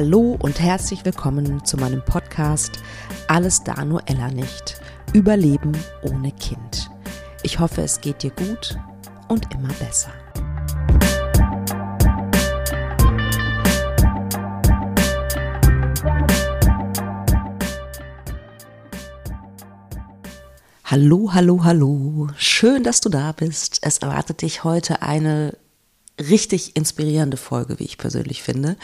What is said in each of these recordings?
Hallo und herzlich willkommen zu meinem Podcast Alles da nur Ella nicht. Überleben ohne Kind. Ich hoffe, es geht dir gut und immer besser. Hallo, hallo, hallo. Schön, dass du da bist. Es erwartet dich heute eine richtig inspirierende Folge, wie ich persönlich finde.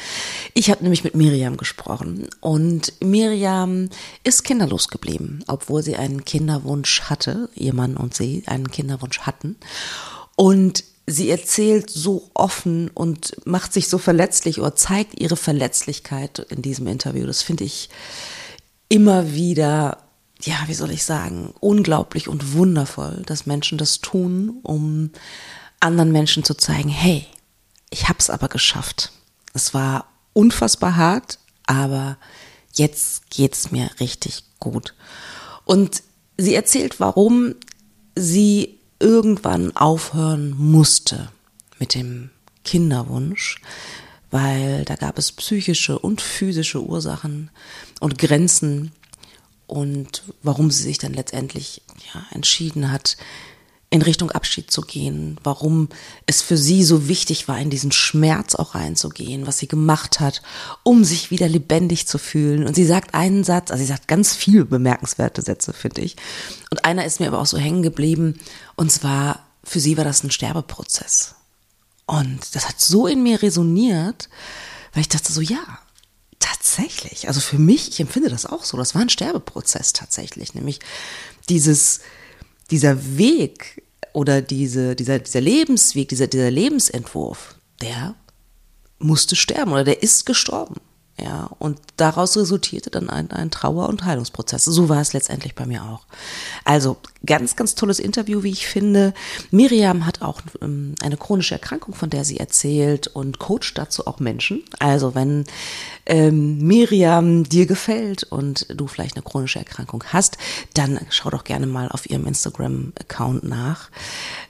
Ich habe nämlich mit Miriam gesprochen und Miriam ist kinderlos geblieben, obwohl sie einen Kinderwunsch hatte, ihr Mann und sie einen Kinderwunsch hatten. Und sie erzählt so offen und macht sich so verletzlich oder zeigt ihre Verletzlichkeit in diesem Interview. Das finde ich immer wieder ja, wie soll ich sagen, unglaublich und wundervoll, dass Menschen das tun, um anderen Menschen zu zeigen, hey, ich hab's aber geschafft. Es war unfassbar hart, aber jetzt geht's mir richtig gut. Und sie erzählt, warum sie irgendwann aufhören musste mit dem Kinderwunsch, weil da gab es psychische und physische Ursachen und Grenzen und warum sie sich dann letztendlich ja, entschieden hat, in Richtung Abschied zu gehen, warum es für sie so wichtig war, in diesen Schmerz auch reinzugehen, was sie gemacht hat, um sich wieder lebendig zu fühlen. Und sie sagt einen Satz, also sie sagt ganz viele bemerkenswerte Sätze, finde ich. Und einer ist mir aber auch so hängen geblieben, und zwar, für sie war das ein Sterbeprozess. Und das hat so in mir resoniert, weil ich dachte so, ja, tatsächlich. Also für mich, ich empfinde das auch so. Das war ein Sterbeprozess tatsächlich, nämlich dieses, dieser Weg oder diese, dieser, dieser Lebensweg, dieser, dieser Lebensentwurf, der musste sterben oder der ist gestorben. Ja, und daraus resultierte dann ein, ein Trauer- und Heilungsprozess. So war es letztendlich bei mir auch. Also ganz, ganz tolles Interview, wie ich finde. Miriam hat auch ähm, eine chronische Erkrankung, von der sie erzählt und coacht dazu auch Menschen. Also wenn ähm, Miriam dir gefällt und du vielleicht eine chronische Erkrankung hast, dann schau doch gerne mal auf ihrem Instagram-Account nach.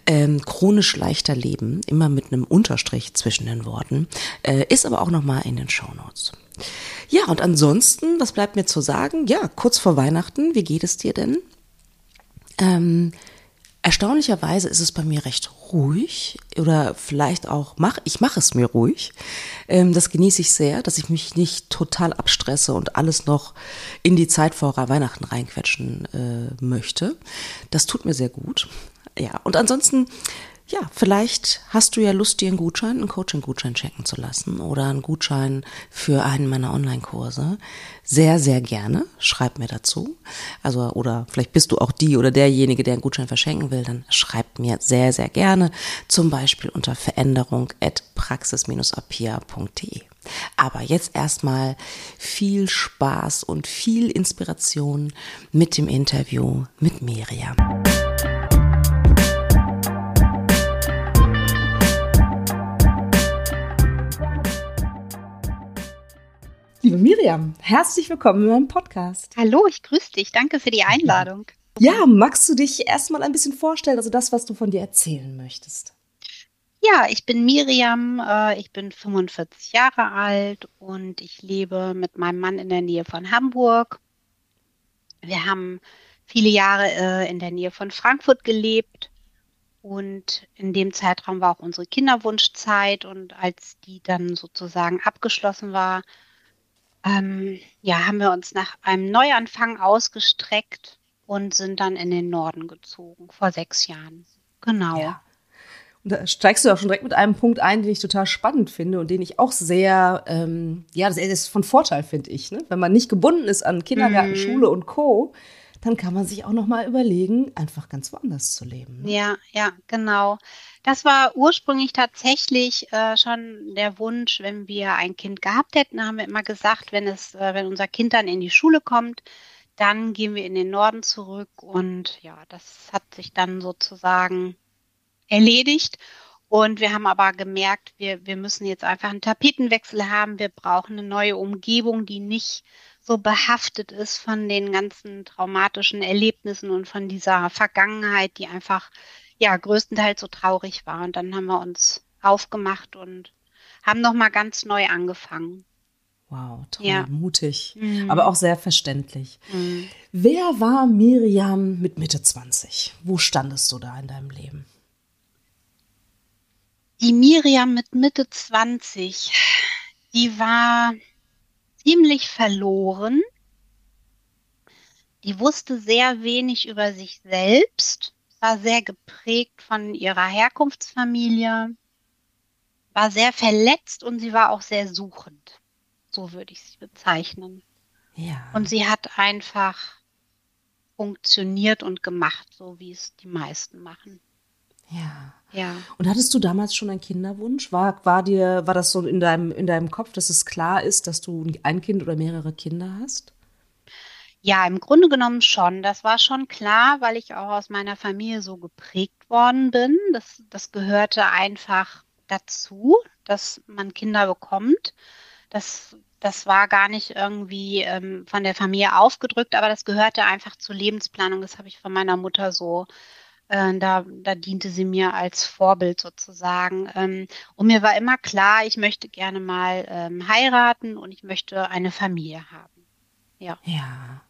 Ähm, chronisch leichter Leben, immer mit einem Unterstrich zwischen den Worten, äh, ist aber auch nochmal in den Show Notes. Ja, und ansonsten, was bleibt mir zu sagen? Ja, kurz vor Weihnachten, wie geht es dir denn? Ähm, erstaunlicherweise ist es bei mir recht ruhig oder vielleicht auch mach ich mache es mir ruhig. Ähm, das genieße ich sehr, dass ich mich nicht total abstresse und alles noch in die Zeit vor Weihnachten reinquetschen äh, möchte. Das tut mir sehr gut. Ja, und ansonsten ja, vielleicht hast du ja Lust, dir einen Gutschein, einen Coaching-Gutschein schenken zu lassen oder einen Gutschein für einen meiner Online-Kurse. Sehr, sehr gerne. Schreib mir dazu. Also, oder vielleicht bist du auch die oder derjenige, der einen Gutschein verschenken will, dann schreib mir sehr, sehr gerne. Zum Beispiel unter veränderung at praxis-apia.de. Aber jetzt erstmal viel Spaß und viel Inspiration mit dem Interview mit Miriam. Liebe Miriam, herzlich willkommen in meinem Podcast. Hallo, ich grüße dich. Danke für die Einladung. Ja, magst du dich erstmal ein bisschen vorstellen, also das, was du von dir erzählen möchtest? Ja, ich bin Miriam, äh, ich bin 45 Jahre alt und ich lebe mit meinem Mann in der Nähe von Hamburg. Wir haben viele Jahre äh, in der Nähe von Frankfurt gelebt und in dem Zeitraum war auch unsere Kinderwunschzeit und als die dann sozusagen abgeschlossen war, ähm, ja, haben wir uns nach einem Neuanfang ausgestreckt und sind dann in den Norden gezogen, vor sechs Jahren. Genau. Ja. Und da steigst du auch schon direkt mit einem Punkt ein, den ich total spannend finde und den ich auch sehr, ähm, ja, das ist von Vorteil, finde ich. Ne? Wenn man nicht gebunden ist an Kindergarten, mhm. Schule und Co., dann kann man sich auch noch mal überlegen, einfach ganz woanders zu leben. Ne? Ja, ja, genau. Das war ursprünglich tatsächlich äh, schon der Wunsch, wenn wir ein Kind gehabt hätten, haben wir immer gesagt, wenn es, äh, wenn unser Kind dann in die Schule kommt, dann gehen wir in den Norden zurück und ja, das hat sich dann sozusagen erledigt. Und wir haben aber gemerkt, wir, wir müssen jetzt einfach einen Tapetenwechsel haben. Wir brauchen eine neue Umgebung, die nicht so behaftet ist von den ganzen traumatischen Erlebnissen und von dieser Vergangenheit, die einfach ja größtenteils so traurig war. Und dann haben wir uns aufgemacht und haben noch mal ganz neu angefangen. Wow, toll, ja. mutig, mhm. aber auch sehr verständlich. Mhm. Wer war Miriam mit Mitte 20? Wo standest du da in deinem Leben? Die Miriam mit Mitte 20, die war ziemlich verloren. Die wusste sehr wenig über sich selbst, war sehr geprägt von ihrer Herkunftsfamilie, war sehr verletzt und sie war auch sehr suchend. So würde ich sie bezeichnen. Ja. Und sie hat einfach funktioniert und gemacht, so wie es die meisten machen. Ja. Ja. Und hattest du damals schon einen Kinderwunsch? War, war dir, war das so in deinem, in deinem Kopf, dass es klar ist, dass du ein Kind oder mehrere Kinder hast? Ja, im Grunde genommen schon. Das war schon klar, weil ich auch aus meiner Familie so geprägt worden bin. Das, das gehörte einfach dazu, dass man Kinder bekommt. Das, das war gar nicht irgendwie ähm, von der Familie aufgedrückt, aber das gehörte einfach zur Lebensplanung. Das habe ich von meiner Mutter so. Äh, da, da diente sie mir als Vorbild sozusagen. Ähm, und mir war immer klar, ich möchte gerne mal ähm, heiraten und ich möchte eine Familie haben. Ja. Ja.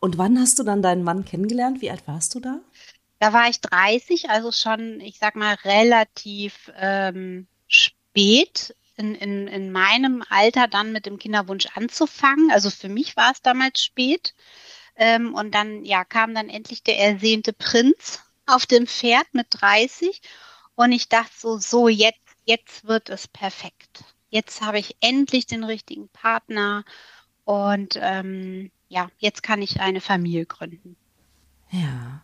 Und wann hast du dann deinen Mann kennengelernt? Wie alt warst du da? Da war ich 30, also schon, ich sag mal, relativ ähm, spät in, in, in meinem Alter dann mit dem Kinderwunsch anzufangen. Also für mich war es damals spät. Ähm, und dann, ja, kam dann endlich der ersehnte Prinz auf dem Pferd mit 30. Und ich dachte so, so jetzt, jetzt wird es perfekt. Jetzt habe ich endlich den richtigen Partner. Und ähm, ja, jetzt kann ich eine Familie gründen. Ja.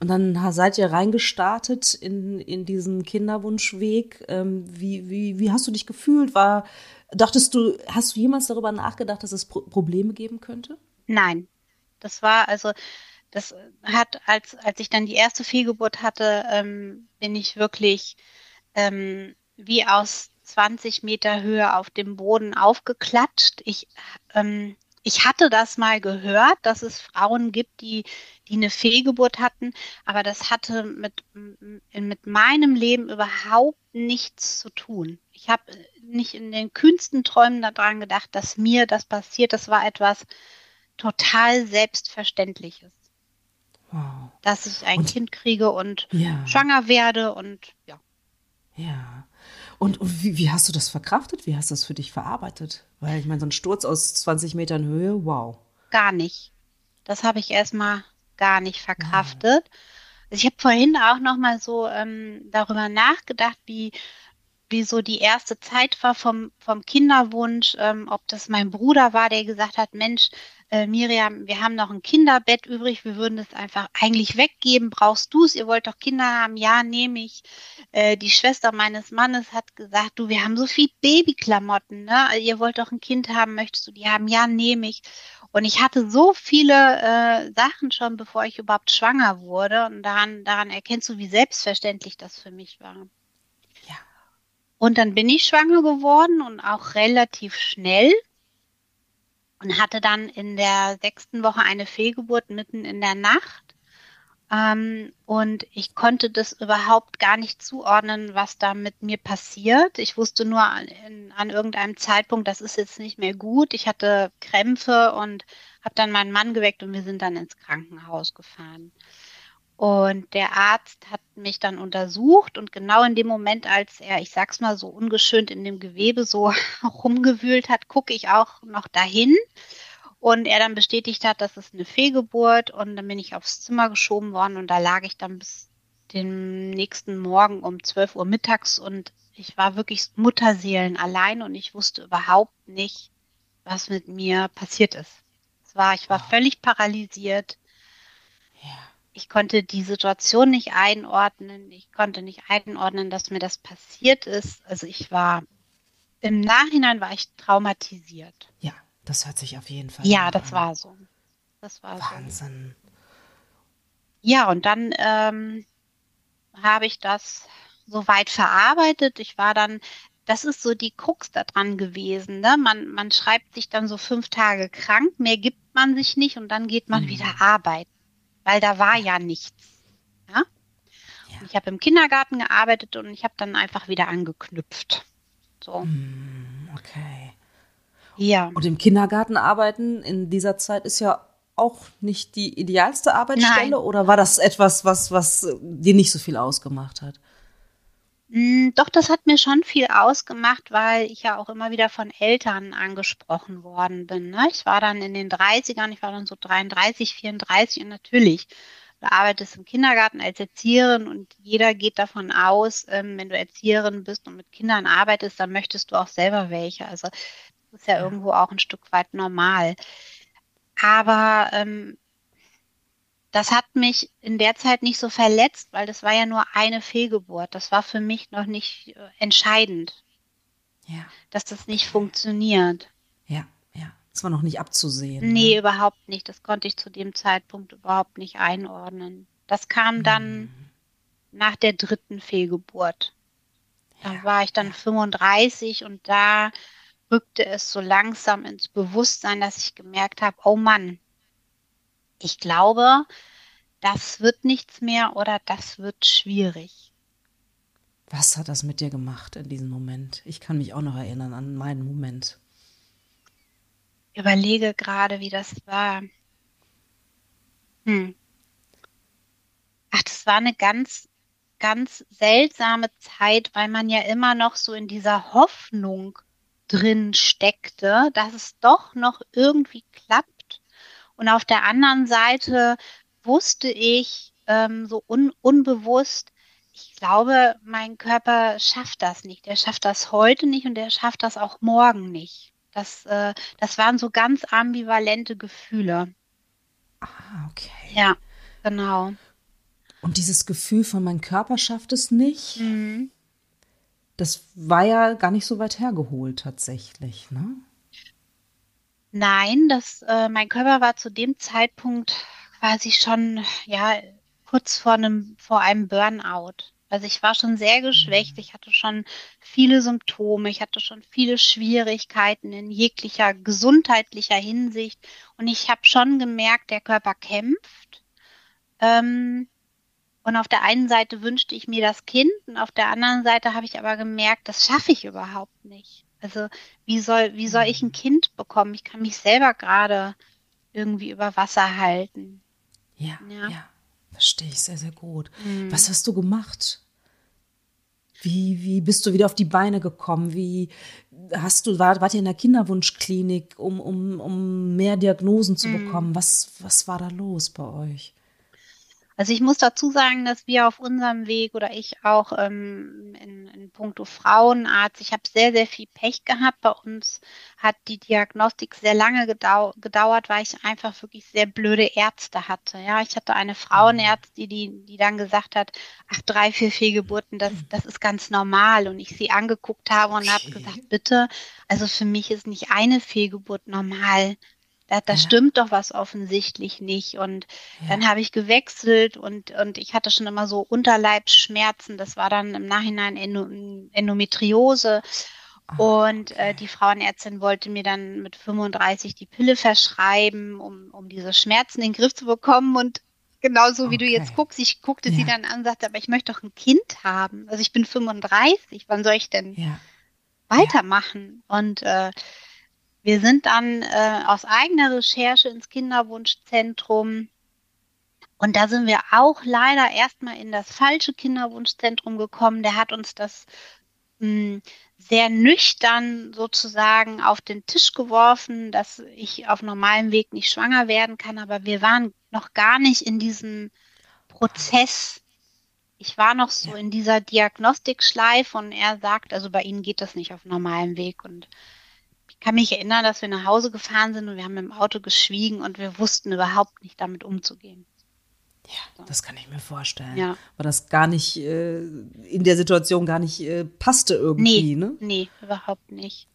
Und dann seid ihr reingestartet in, in diesen Kinderwunschweg. Ähm, wie, wie, wie hast du dich gefühlt? War, dachtest du, hast du jemals darüber nachgedacht, dass es Pro Probleme geben könnte? Nein. Das war also, das hat, als, als ich dann die erste Fehlgeburt hatte, ähm, bin ich wirklich ähm, wie aus 20 Meter Höhe auf dem Boden aufgeklatscht. Ich ähm, ich hatte das mal gehört, dass es Frauen gibt, die, die eine Fehlgeburt hatten, aber das hatte mit, mit meinem Leben überhaupt nichts zu tun. Ich habe nicht in den kühnsten Träumen daran gedacht, dass mir das passiert. Das war etwas total Selbstverständliches. Wow. Dass ich ein und, Kind kriege und ja. schwanger werde und ja. Ja. Und, und wie, wie, hast du das verkraftet? Wie hast du das für dich verarbeitet? Weil ich meine, so ein Sturz aus 20 Metern Höhe, wow. Gar nicht. Das habe ich erstmal gar nicht verkraftet. Wow. Also ich habe vorhin auch noch mal so ähm, darüber nachgedacht, wie, wie so die erste Zeit war vom, vom Kinderwunsch, ähm, ob das mein Bruder war, der gesagt hat, Mensch, äh, Miriam, wir haben noch ein Kinderbett übrig, wir würden es einfach eigentlich weggeben. Brauchst du es? Ihr wollt doch Kinder haben? Ja, nehme ich. Äh, die Schwester meines Mannes hat gesagt, du, wir haben so viel Babyklamotten, ne? Ihr wollt doch ein Kind haben, möchtest du die haben? Ja, nehme ich. Und ich hatte so viele äh, Sachen schon, bevor ich überhaupt schwanger wurde. Und daran, daran erkennst du, wie selbstverständlich das für mich war. Und dann bin ich schwanger geworden und auch relativ schnell und hatte dann in der sechsten Woche eine Fehlgeburt mitten in der Nacht. Ähm, und ich konnte das überhaupt gar nicht zuordnen, was da mit mir passiert. Ich wusste nur an, in, an irgendeinem Zeitpunkt, das ist jetzt nicht mehr gut. Ich hatte Krämpfe und habe dann meinen Mann geweckt und wir sind dann ins Krankenhaus gefahren. Und der Arzt hat mich dann untersucht und genau in dem Moment, als er, ich sag's mal so ungeschönt in dem Gewebe so rumgewühlt hat, gucke ich auch noch dahin. Und er dann bestätigt hat, das ist eine Fehlgeburt und dann bin ich aufs Zimmer geschoben worden und da lag ich dann bis den nächsten Morgen um 12 Uhr mittags und ich war wirklich Mutterseelen allein und ich wusste überhaupt nicht, was mit mir passiert ist. Es war, ich war völlig paralysiert. Ja ich konnte die Situation nicht einordnen. Ich konnte nicht einordnen, dass mir das passiert ist. Also ich war, im Nachhinein war ich traumatisiert. Ja, das hört sich auf jeden Fall Ja, das an. war so. Das war Wahnsinn. So. Ja, und dann ähm, habe ich das so weit verarbeitet. Ich war dann, das ist so die Krux daran gewesen. Ne? Man, man schreibt sich dann so fünf Tage krank, mehr gibt man sich nicht und dann geht man mhm. wieder arbeiten weil da war ja nichts. Ja? ja. Ich habe im Kindergarten gearbeitet und ich habe dann einfach wieder angeknüpft. So. Hm, okay. Ja. Und im Kindergarten arbeiten in dieser Zeit ist ja auch nicht die idealste Arbeitsstelle Nein. oder war das etwas, was, was dir nicht so viel ausgemacht hat? Mm, Doch, das hat mir schon viel ausgemacht, weil ich ja auch immer wieder von Eltern angesprochen worden bin. Ne? Ich war dann in den 30ern, ich war dann so 33, 34 und natürlich, du arbeitest im Kindergarten als Erzieherin und jeder geht davon aus, ähm, wenn du Erzieherin bist und mit Kindern arbeitest, dann möchtest du auch selber welche. Also das ist ja, Ja. irgendwo auch ein Stück weit normal. Aber ähm, das hat mich in der Zeit nicht so verletzt, weil das war ja nur eine Fehlgeburt. Das war für mich noch nicht äh, entscheidend, Ja, dass das nicht funktioniert. ja, ja. Das war noch nicht abzusehen. Nee, ne? überhaupt nicht. Das konnte ich zu dem Zeitpunkt überhaupt nicht einordnen. Das kam dann nach der dritten Fehlgeburt. Da Ja, war ich dann 35 und da rückte es so langsam ins Bewusstsein, dass ich gemerkt habe, oh Mann, ich glaube, das wird nichts mehr oder das wird schwierig. Was hat das mit dir gemacht in diesem Moment? Ich kann mich auch noch erinnern an meinen Moment. Überlege gerade, wie das war. Hm. Ach, das war eine ganz, ganz seltsame Zeit, weil man ja immer noch so in dieser Hoffnung drin steckte, dass es doch noch irgendwie klappt. Und auf der anderen Seite wusste ich ähm, so un unbewusst, ich glaube, mein Körper schafft das nicht. Der schafft das heute nicht und der schafft das auch morgen nicht. Das, äh, das waren so ganz ambivalente Gefühle. Ah, okay. Ja, genau. Und dieses Gefühl von mein Körper schafft es nicht, Mhm. das war ja gar nicht so weit hergeholt tatsächlich, ne? Nein, das, äh, mein Körper war zu dem Zeitpunkt quasi schon, ja, kurz vor einem, vor einem Burnout. Also ich war schon sehr geschwächt, ich hatte schon viele Symptome, ich hatte schon viele Schwierigkeiten in jeglicher gesundheitlicher Hinsicht und ich habe schon gemerkt, der Körper kämpft. Ähm, und auf der einen Seite wünschte ich mir das Kind und auf der anderen Seite habe ich aber gemerkt, das schaffe ich überhaupt nicht. Also wie soll, wie soll ich ein Kind bekommen? Ich kann mich selber gerade irgendwie über Wasser halten. Ja, Ja. ja, verstehe ich sehr, sehr gut. Mhm. Was hast du gemacht? Wie, wie bist du wieder auf die Beine gekommen? Wie hast du, war, wart ihr in der Kinderwunschklinik, um, um, um mehr Diagnosen zu Mhm. bekommen? Was, was war da los bei euch? Also ich muss dazu sagen, dass wir auf unserem Weg oder ich auch ähm, in, in puncto Frauenarzt, ich habe sehr, sehr viel Pech gehabt. Bei uns hat die Diagnostik sehr lange gedau gedauert, weil ich einfach wirklich sehr blöde Ärzte hatte. Ja, ich hatte eine Frauenärztin, die, die dann gesagt hat, ach, drei, vier Fehlgeburten, das, das ist ganz normal. Und ich sie angeguckt habe und habe Okay. gesagt, bitte, also für mich ist nicht eine Fehlgeburt normal. Da, da Ja. stimmt doch was offensichtlich nicht. Und dann habe ich gewechselt und, und ich hatte schon immer so Unterleibsschmerzen. Das war dann im Nachhinein Endo, Endometriose. Und äh, die Frauenärztin wollte mir dann mit 35 die Pille verschreiben, um, um diese Schmerzen in den Griff zu bekommen. Und genauso wie du jetzt guckst, ich guckte sie Ja. dann an und sagte, aber ich möchte doch ein Kind haben. Also ich bin 35, wann soll ich denn Ja, weitermachen? Und äh, wir sind dann äh, aus eigener Recherche ins Kinderwunschzentrum. Und da sind wir auch leider erstmal in das falsche Kinderwunschzentrum gekommen. Der hat uns das mh, sehr nüchtern sozusagen auf den Tisch geworfen, dass ich auf normalem Weg nicht schwanger werden kann. Aber wir waren noch gar nicht in diesem Prozess. Ich war noch so in dieser Diagnostikschleife und er sagt, also bei Ihnen geht das nicht auf normalem Weg. Und kann mich erinnern, dass wir nach Hause gefahren sind und wir haben im Auto geschwiegen und wir wussten überhaupt nicht damit umzugehen. ja, das kann ich mir vorstellen. Ja. Weil das gar nicht, äh, in der Situation gar nicht äh, passte irgendwie, Nee, ne? nee, überhaupt nicht.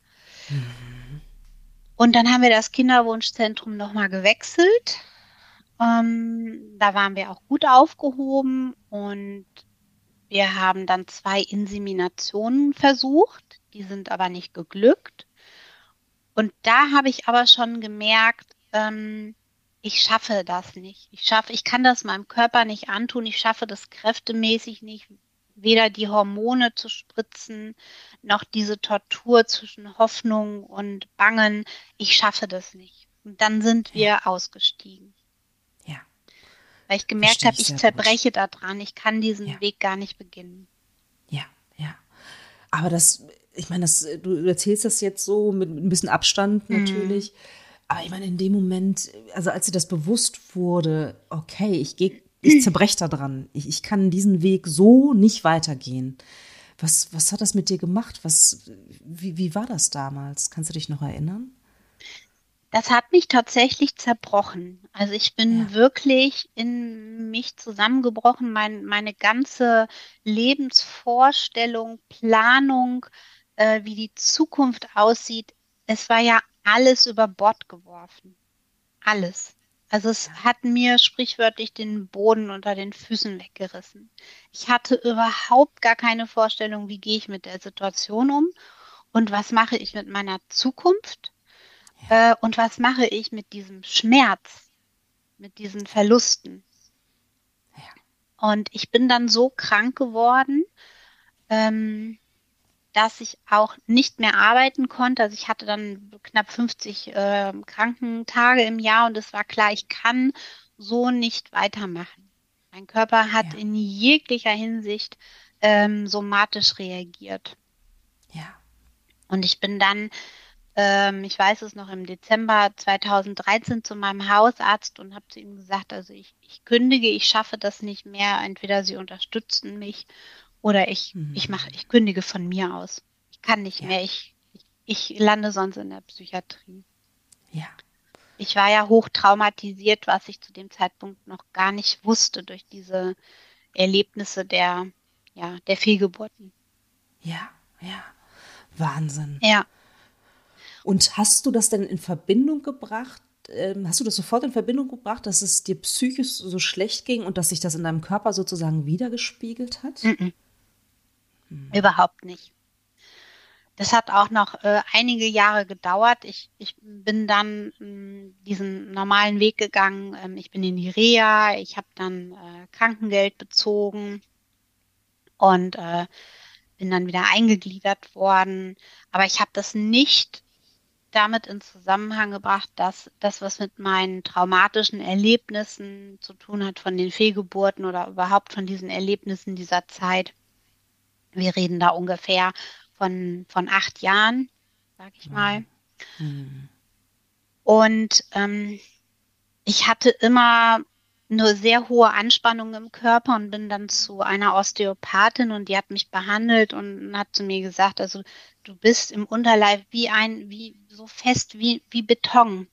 Und dann haben wir das Kinderwunschzentrum nochmal gewechselt. Ähm, da waren wir auch gut aufgehoben und wir haben dann zwei Inseminationen versucht. Die sind aber nicht geglückt. Und da habe ich aber schon gemerkt, ähm, ich schaffe das nicht. Ich schaffe, ich kann das meinem Körper nicht antun. Ich schaffe das kräftemäßig nicht, weder die Hormone zu spritzen, noch diese Tortur zwischen Hoffnung und Bangen. Ich schaffe das nicht. Und dann sind wir ja. ausgestiegen. Ja. Weil ich gemerkt habe, ich zerbreche gut. daran. Ich kann diesen ja. Weg gar nicht beginnen. Ja, ja. Aber das, ich meine, das, du erzählst das jetzt so mit, mit ein bisschen Abstand mhm. natürlich. Mhm. Aber ich meine, in dem Moment, also als dir das bewusst wurde, okay, ich gehe, ich zerbreche da dran. Ich, ich kann diesen Weg so nicht weitergehen. Was, was hat das mit dir gemacht? Was, wie, wie war das damals? Kannst du dich noch erinnern? Das hat mich tatsächlich zerbrochen. Also ich bin ja. wirklich in mich zusammengebrochen. Mein, meine ganze Lebensvorstellung, Planung, äh, wie die Zukunft aussieht, es war ja alles über Bord geworfen. Alles. Also es hat mir sprichwörtlich den Boden unter den Füßen weggerissen. Ich hatte überhaupt gar keine Vorstellung, wie gehe ich mit der Situation um und was mache ich mit meiner Zukunft ja. äh, und was mache ich mit diesem Schmerz, mit diesen Verlusten. Ja. Und ich bin dann so krank geworden, ähm, dass ich auch nicht mehr arbeiten konnte. Also ich hatte dann knapp 50 äh, Krankentage im Jahr und es war klar, ich kann so nicht weitermachen. Mein Körper hat ja. in jeglicher Hinsicht ähm, somatisch reagiert. Ja. Und ich bin dann, ähm, ich weiß es noch, im Dezember 2013 zu meinem Hausarzt und habe zu ihm gesagt, also ich, ich kündige, ich schaffe das nicht mehr. Entweder Sie unterstützen mich oder ich, mhm. ich mache, ich kündige von mir aus. Ich kann nicht ja. mehr. Ich, ich, ich lande sonst in der Psychiatrie. Ja. Ich war ja hoch traumatisiert, was ich zu dem Zeitpunkt noch gar nicht wusste durch diese Erlebnisse der, ja, der Fehlgeburten. Ja, ja. Wahnsinn. Ja. Und hast du das denn in Verbindung gebracht? Ähm, hast du das sofort in Verbindung gebracht, dass es dir psychisch so schlecht ging und dass sich das in deinem Körper sozusagen wiedergespiegelt hat? Mm -mm. Mhm. Überhaupt nicht. Das hat auch noch äh, einige Jahre gedauert. Ich, ich bin dann mh, hm, diesen normalen Weg gegangen. Ähm, ich bin in die Reha, ich habe dann äh, Krankengeld bezogen und äh, bin dann wieder eingegliedert worden. Aber ich habe das nicht damit in Zusammenhang gebracht, dass das, was mit meinen traumatischen Erlebnissen zu tun hat, von den Fehlgeburten oder überhaupt von diesen Erlebnissen dieser Zeit, wir reden da ungefähr von, von acht Jahren, sag ich mal. Mhm. Und ähm, ich hatte immer nur sehr hohe Anspannung im Körper und bin dann zu einer Osteopathin und die hat mich behandelt und hat zu mir gesagt, also du bist im Unterleib wie ein, wie so fest wie, wie Beton.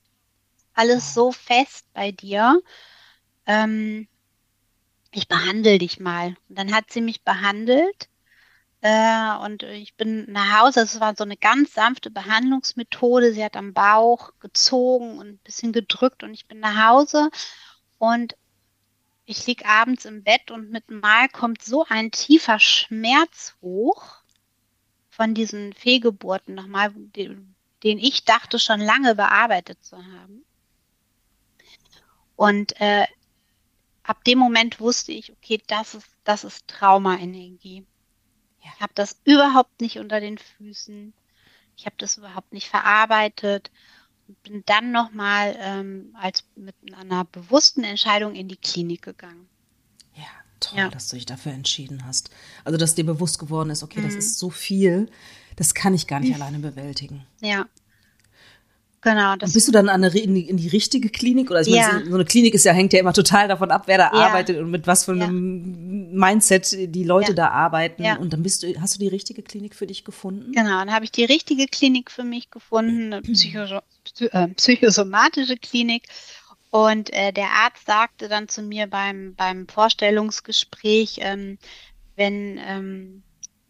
Alles so fest bei dir. Ähm, ich behandle dich mal. Und dann hat sie mich behandelt äh, und ich bin nach Hause. Es war so eine ganz sanfte Behandlungsmethode. Sie hat am Bauch gezogen und ein bisschen gedrückt und ich bin nach Hause und ich lieg abends im Bett und mit Mal kommt so ein tiefer Schmerz hoch von diesen Fehlgeburten nochmal, den, den ich dachte schon lange bearbeitet zu haben. Und äh, ab dem Moment wusste ich, okay, das ist, das ist Traumaenergie. Ich habe das überhaupt nicht unter den Füßen. Ich habe das überhaupt nicht verarbeitet und bin dann nochmal ähm, als mit einer bewussten Entscheidung in die Klinik gegangen. Ja, toll, ja. dass du dich dafür entschieden hast. Also, dass dir bewusst geworden ist, okay, mhm. das ist so viel, das kann ich gar nicht mhm. alleine bewältigen. Ja, Genau. Das bist du dann an eine, in, die, in die richtige Klinik? Oder ja. meine, so eine Klinik ist ja, hängt ja immer total davon ab, wer da ja. arbeitet und mit was für einem ja. Mindset die Leute da arbeiten. Und dann bist du, hast du die richtige Klinik für dich gefunden? Genau, dann habe ich die richtige Klinik für mich gefunden, eine Psycho äh, psychosomatische Klinik. Und äh, der Arzt sagte dann zu mir beim, beim Vorstellungsgespräch, ähm, wenn ähm,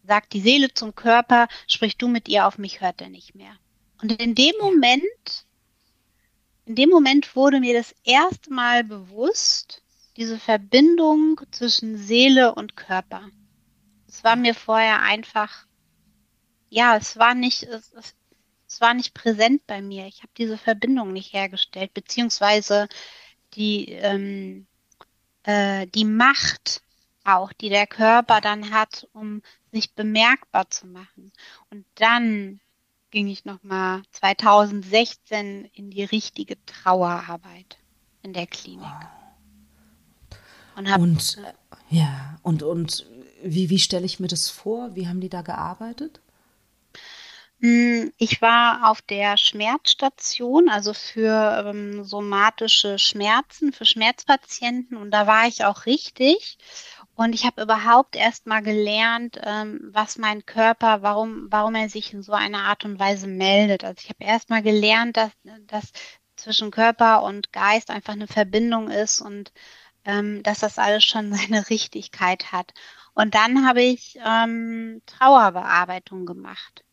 sagt die Seele zum Körper, sprich du mit ihr auf mich, hört er nicht mehr. Und in dem Moment, in dem Moment wurde mir das erste Mal bewusst, diese Verbindung zwischen Seele und Körper. Es war mir vorher einfach, ja, es war nicht, es, es, es war nicht präsent bei mir. Ich habe diese Verbindung nicht hergestellt, beziehungsweise die, ähm, äh, die Macht auch, die der Körper dann hat, um sich bemerkbar zu machen. Und dann ging ich nochmal 2016 in die richtige Trauerarbeit in der Klinik. Und, hab, und ja, und, und wie, wie stelle ich mir das vor? Wie haben die da gearbeitet? Hm, ich war auf der Schmerzstation, also für ähm, somatische Schmerzen, für Schmerzpatienten und da war ich auch richtig. Und ich habe überhaupt erst mal gelernt, ähm, was mein Körper, warum, warum er sich in so einer Art und Weise meldet. Also ich habe erst mal gelernt, dass, dass zwischen Körper und Geist einfach eine Verbindung ist und ähm, dass das alles schon seine Richtigkeit hat. Und dann habe ich ähm, Trauerbearbeitung gemacht.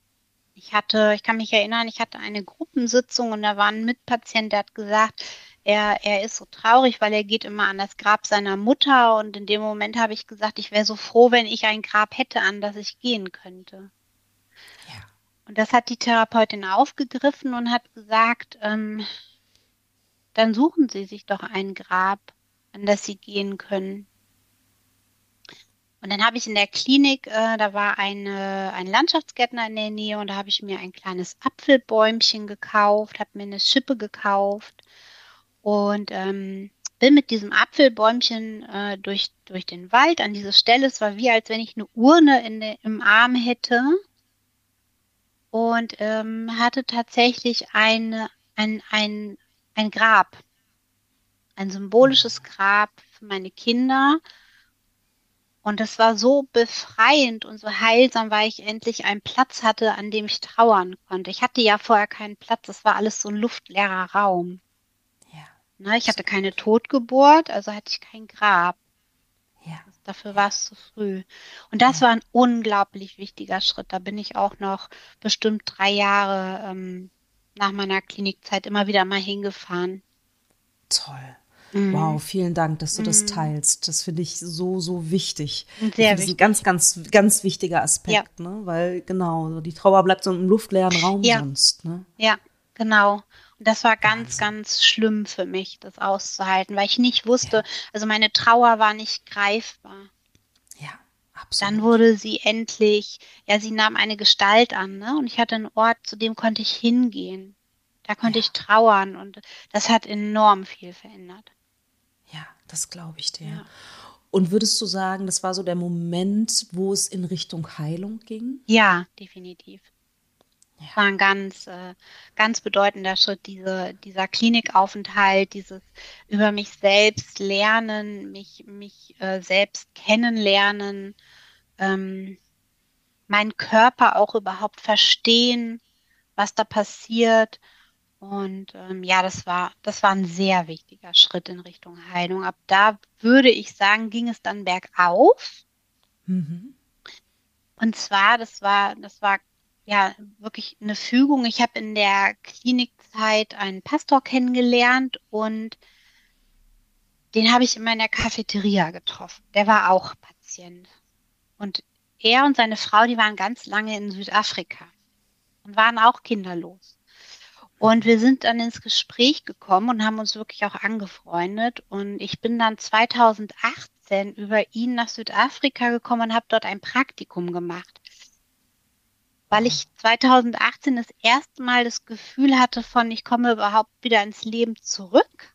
Ich hatte, ich kann mich erinnern, ich hatte eine Gruppensitzung und da war ein Mitpatient, der hat gesagt, er, er ist so traurig, weil er geht immer an das Grab seiner Mutter und in dem Moment habe ich gesagt, ich wäre so froh, wenn ich ein Grab hätte, an das ich gehen könnte. Ja. Und das hat die Therapeutin aufgegriffen und hat gesagt, ähm, dann suchen Sie sich doch ein Grab, an das Sie gehen können. Und dann habe ich in der Klinik, äh, da war eine, ein Landschaftsgärtner in der Nähe und da habe ich mir ein kleines Apfelbäumchen gekauft, habe mir eine Schippe gekauft und ähm, bin mit diesem Apfelbäumchen äh, durch, durch den Wald an diese Stelle. Es war wie, als wenn ich eine Urne in de, im Arm hätte und ähm, hatte tatsächlich eine, ein, ein, ein Grab, ein symbolisches Grab für meine Kinder und es war so befreiend und so heilsam, weil ich endlich einen Platz hatte, an dem ich trauern konnte. Ich hatte ja vorher keinen Platz, es war alles so ein luftleerer Raum. Ne, ich hatte keine Totgeburt, also hatte ich kein Grab. Ja. Dafür war es zu früh. Und das ja. war ein unglaublich wichtiger Schritt. Da bin ich auch noch bestimmt drei Jahre ähm, nach meiner Klinikzeit immer wieder mal hingefahren. Toll. Mhm. Wow, vielen Dank, dass du das mhm. teilst. Das finde ich so, so wichtig. Sehr das ist ein ganz, ganz, ganz wichtiger Aspekt, ja. ne? Weil genau, die Trauer bleibt so im luftleeren Raum ja. sonst. Ne? Ja, genau. Das war ganz, Wahnsinn. ganz schlimm für mich, das auszuhalten, weil ich nicht wusste, ja. also meine Trauer war nicht greifbar. Ja, absolut. Dann wurde sie endlich, ja, sie nahm eine Gestalt an, ne? Und ich hatte einen Ort, zu dem konnte ich hingehen. Da konnte ja. ich trauern und das hat enorm viel verändert. Ja, das glaube ich dir. Ja. Und würdest du sagen, das war so der Moment, wo es in Richtung Heilung ging? Ja, definitiv. Das war ein ganz, äh, ganz bedeutender Schritt, diese, dieser Klinikaufenthalt, dieses über mich selbst lernen, mich, mich äh, selbst kennenlernen, ähm, meinen Körper auch überhaupt verstehen, was da passiert und ähm, ja, das war, das war ein sehr wichtiger Schritt in Richtung Heilung. Ab da würde ich sagen, ging es dann bergauf. Mhm. Und zwar, das war, das war ja wirklich eine Fügung. Ich habe in der Klinikzeit einen Pastor kennengelernt und den habe ich immer in der Cafeteria getroffen. Der war auch Patient. Und er und seine Frau, die waren ganz lange in Südafrika und waren auch kinderlos. Und wir sind dann ins Gespräch gekommen und haben uns wirklich auch angefreundet. Und ich bin dann 2018 über ihn nach Südafrika gekommen und habe dort ein Praktikum gemacht. Weil ich 2018 das erste Mal das Gefühl hatte von, ich komme überhaupt wieder ins Leben zurück.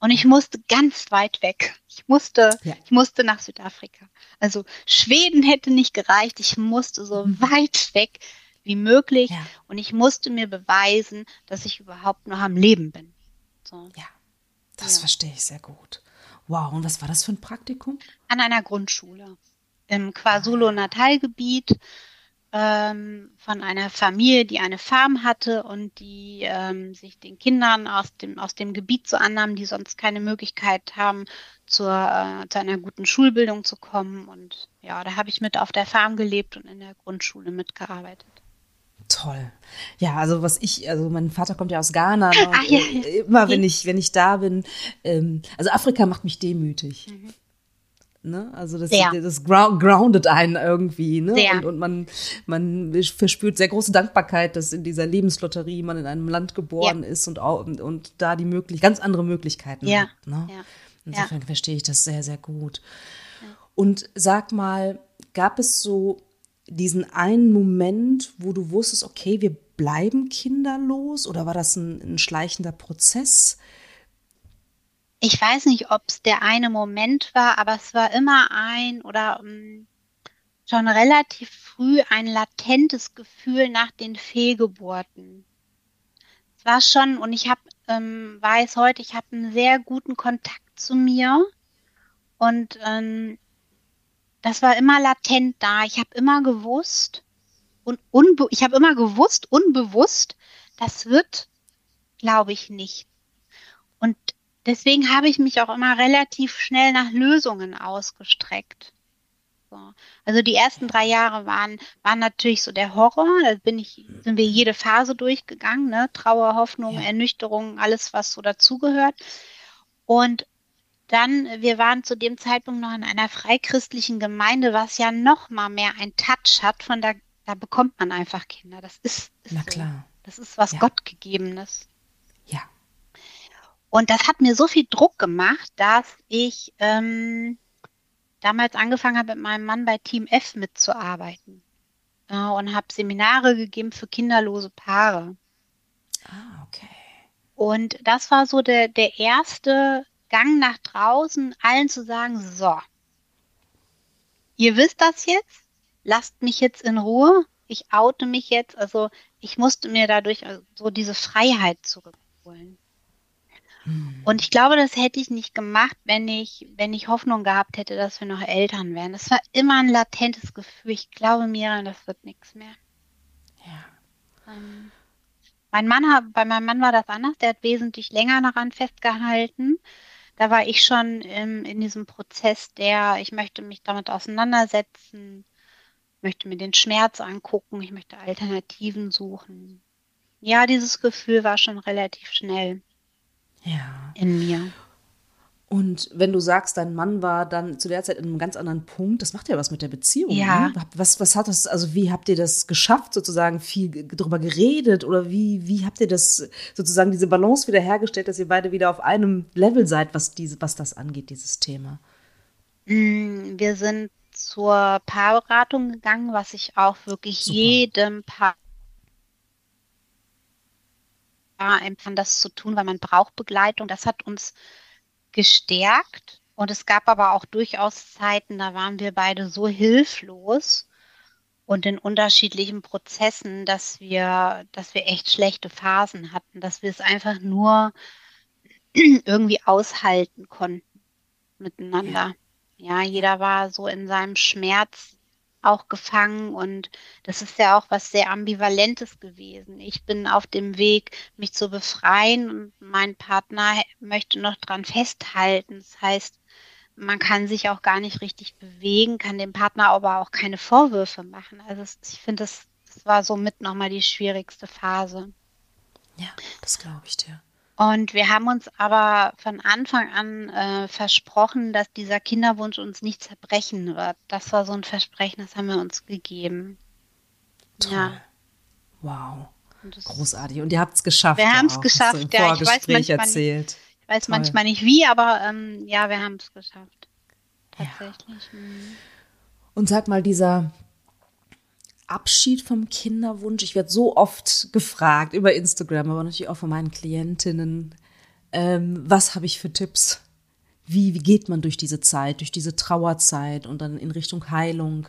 Und ich musste ganz weit weg. Ich musste, ja. ich musste nach Südafrika. Also Schweden hätte nicht gereicht. Ich musste so mhm. weit weg wie möglich. Ja. Und ich musste mir beweisen, dass ich überhaupt noch am Leben bin. So. Ja, das ja. verstehe ich sehr gut. Wow, und was war das für ein Praktikum? An einer Grundschule im KwaZulu-Natal-Gebiet ähm, von einer Familie, die eine Farm hatte und die ähm, sich den Kindern aus dem, aus dem Gebiet so annahmen, die sonst keine Möglichkeit haben, zur, äh, zu einer guten Schulbildung zu kommen. Und ja, da habe ich mit auf der Farm gelebt und in der Grundschule mitgearbeitet. Toll. Ja, also was ich, also mein Vater kommt ja aus Ghana. Ne? Ach, ja, ja. Immer wenn ich, wenn ich da bin, ähm, also Afrika macht mich demütig. Mhm. Ne? Also das, sehr. das groundet einen irgendwie, ne? Sehr. Und, und man, man verspürt sehr große Dankbarkeit, dass in dieser Lebenslotterie man in einem Land geboren ja. ist und, und, und da die möglich, ganz andere Möglichkeiten ja. hat. Ne? Ja. Insofern verstehe ich das sehr, sehr gut. Und sag mal, gab es so diesen einen Moment, wo du wusstest, okay, wir bleiben kinderlos oder war das ein, ein schleichender Prozess? Ich weiß nicht, ob es der eine Moment war, aber es war immer ein oder ähm, schon relativ früh ein latentes Gefühl nach den Fehlgeburten. Es war schon, und ich habe, ähm, weiß heute, ich habe einen sehr guten Kontakt zu mir und ähm, das war immer latent da. Ich habe immer gewusst und unbe ich habe immer gewusst, unbewusst, das wird, glaube ich, nicht. Deswegen habe ich mich auch immer relativ schnell nach Lösungen ausgestreckt. So. Also die ersten drei Jahre waren, waren natürlich so der Horror. Da bin ich, sind wir jede Phase durchgegangen, ne? Trauer, Hoffnung, ja. Ernüchterung, alles, was so dazugehört. Und dann, wir waren zu dem Zeitpunkt noch in einer freichristlichen Gemeinde, was ja noch mal mehr ein Touch hat von da, da bekommt man einfach Kinder. Das ist, ist Na klar. So. Das ist was ja. Gottgegebenes. Ja. Und das hat mir so viel Druck gemacht, dass ich ähm, damals angefangen habe, mit meinem Mann bei Team F mitzuarbeiten äh, und habe Seminare gegeben für kinderlose Paare. Ah, okay. Und das war so der, der erste Gang nach draußen, allen zu sagen, so, ihr wisst das jetzt, lasst mich jetzt in Ruhe, ich oute mich jetzt, also ich musste mir dadurch so diese Freiheit zurückholen. Hm. Und ich glaube, das hätte ich nicht gemacht, wenn ich, wenn ich Hoffnung gehabt hätte, dass wir noch Eltern wären. Das war immer ein latentes Gefühl. Ich glaube mir, das wird nichts mehr. Ja. Ähm, mein Mann, bei meinem Mann war das anders. Der hat wesentlich länger daran festgehalten da war ich schon im, in diesem Prozess der, ich möchte mich damit auseinandersetzen, möchte mir den Schmerz angucken, ich möchte Alternativen suchen. Ja, dieses Gefühl war schon relativ schnell ja. in mir. Und wenn du sagst, dein Mann war dann zu der Zeit in einem ganz anderen Punkt, das macht ja was mit der Beziehung. Ja. Ne? Was, was hat das, also wie habt ihr das geschafft, sozusagen viel darüber geredet oder wie, wie habt ihr das sozusagen diese Balance wiederhergestellt, dass ihr beide wieder auf einem Level seid, was diese, was das angeht, dieses Thema? Mm, wir sind zur Paarberatung gegangen, was ich auch wirklich Super. jedem Paar empfand, das zu tun, weil man braucht Begleitung. Das hat uns gestärkt. Und es gab aber auch durchaus Zeiten, da waren wir beide so hilflos und in unterschiedlichen Prozessen, dass wir, dass wir echt schlechte Phasen hatten, dass wir es einfach nur irgendwie aushalten konnten miteinander. Ja, jeder war so in seinem Schmerz auch gefangen und das ist ja auch was sehr ambivalentes gewesen. Ich bin auf dem Weg, mich zu befreien und mein Partner möchte noch dran festhalten. Das heißt, man kann sich auch gar nicht richtig bewegen, kann dem Partner aber auch keine Vorwürfe machen. Also ich finde, das, das war somit nochmal die schwierigste Phase. Ja, das glaube ich dir. Und wir haben uns aber von Anfang an äh, versprochen, dass dieser Kinderwunsch uns nicht zerbrechen wird. Das war so ein Versprechen, das haben wir uns gegeben. Toll. Ja. Wow. Großartig. Und ihr habt es geschafft. Wir haben es geschafft, ja. Ich weiß, manchmal erzählt. Nicht, ich weiß manchmal nicht wie, aber ähm, ja, wir haben es geschafft. Tatsächlich. Ja. Mhm. Und sag mal, dieser Abschied vom Kinderwunsch? Ich werde so oft gefragt über Instagram, aber natürlich auch von meinen Klientinnen. Ähm, was habe ich für Tipps? Wie, wie geht man durch diese Zeit, durch diese Trauerzeit und dann in Richtung Heilung?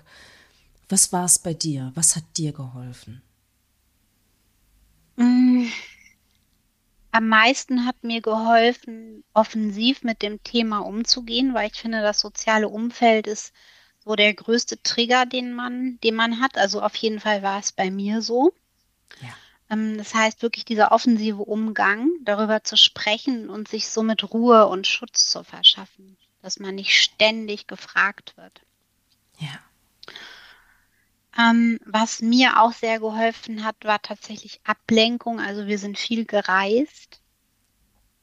Was war es bei dir? Was hat dir geholfen? Mm. Am meisten hat mir geholfen, offensiv mit dem Thema umzugehen, weil ich finde, das soziale Umfeld ist so der größte Trigger, den man, den man hat. Also auf jeden Fall war es bei mir so. Ja. Ähm, das heißt wirklich dieser offensive Umgang, darüber zu sprechen und sich somit Ruhe und Schutz zu verschaffen, dass man nicht ständig gefragt wird. Ja. Ähm, was mir auch sehr geholfen hat, war tatsächlich Ablenkung. Also wir sind viel gereist.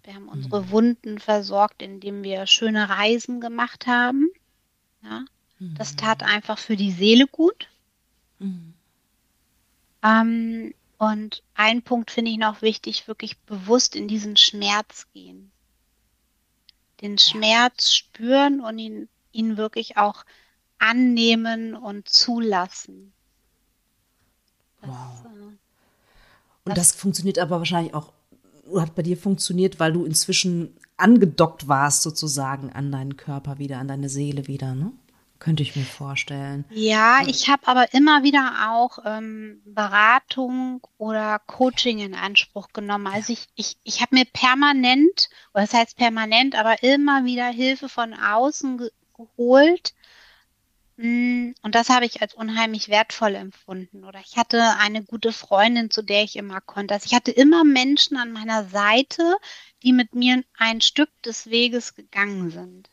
Wir haben unsere mhm. Wunden versorgt, indem wir schöne Reisen gemacht haben. Ja. Das tat einfach für die Seele gut. Mhm. Ähm, und ein Punkt finde ich noch wichtig, wirklich bewusst in diesen Schmerz gehen. Den Schmerz spüren und ihn, ihn wirklich auch annehmen und zulassen. Das, wow. Äh, und das, das funktioniert aber wahrscheinlich auch, hat bei dir funktioniert, weil du inzwischen angedockt warst sozusagen an deinen Körper wieder, an deine Seele wieder, ne? Könnte ich mir vorstellen. Ja, ich habe aber immer wieder auch ähm, Beratung oder Coaching in Anspruch genommen. Also ich, ich, ich habe mir permanent, oder das heißt permanent, aber immer wieder Hilfe von außen ge geholt. Mm, und das habe ich als unheimlich wertvoll empfunden. Oder ich hatte eine gute Freundin, zu der ich immer konnte. Also ich hatte immer Menschen an meiner Seite, die mit mir ein Stück des Weges gegangen sind.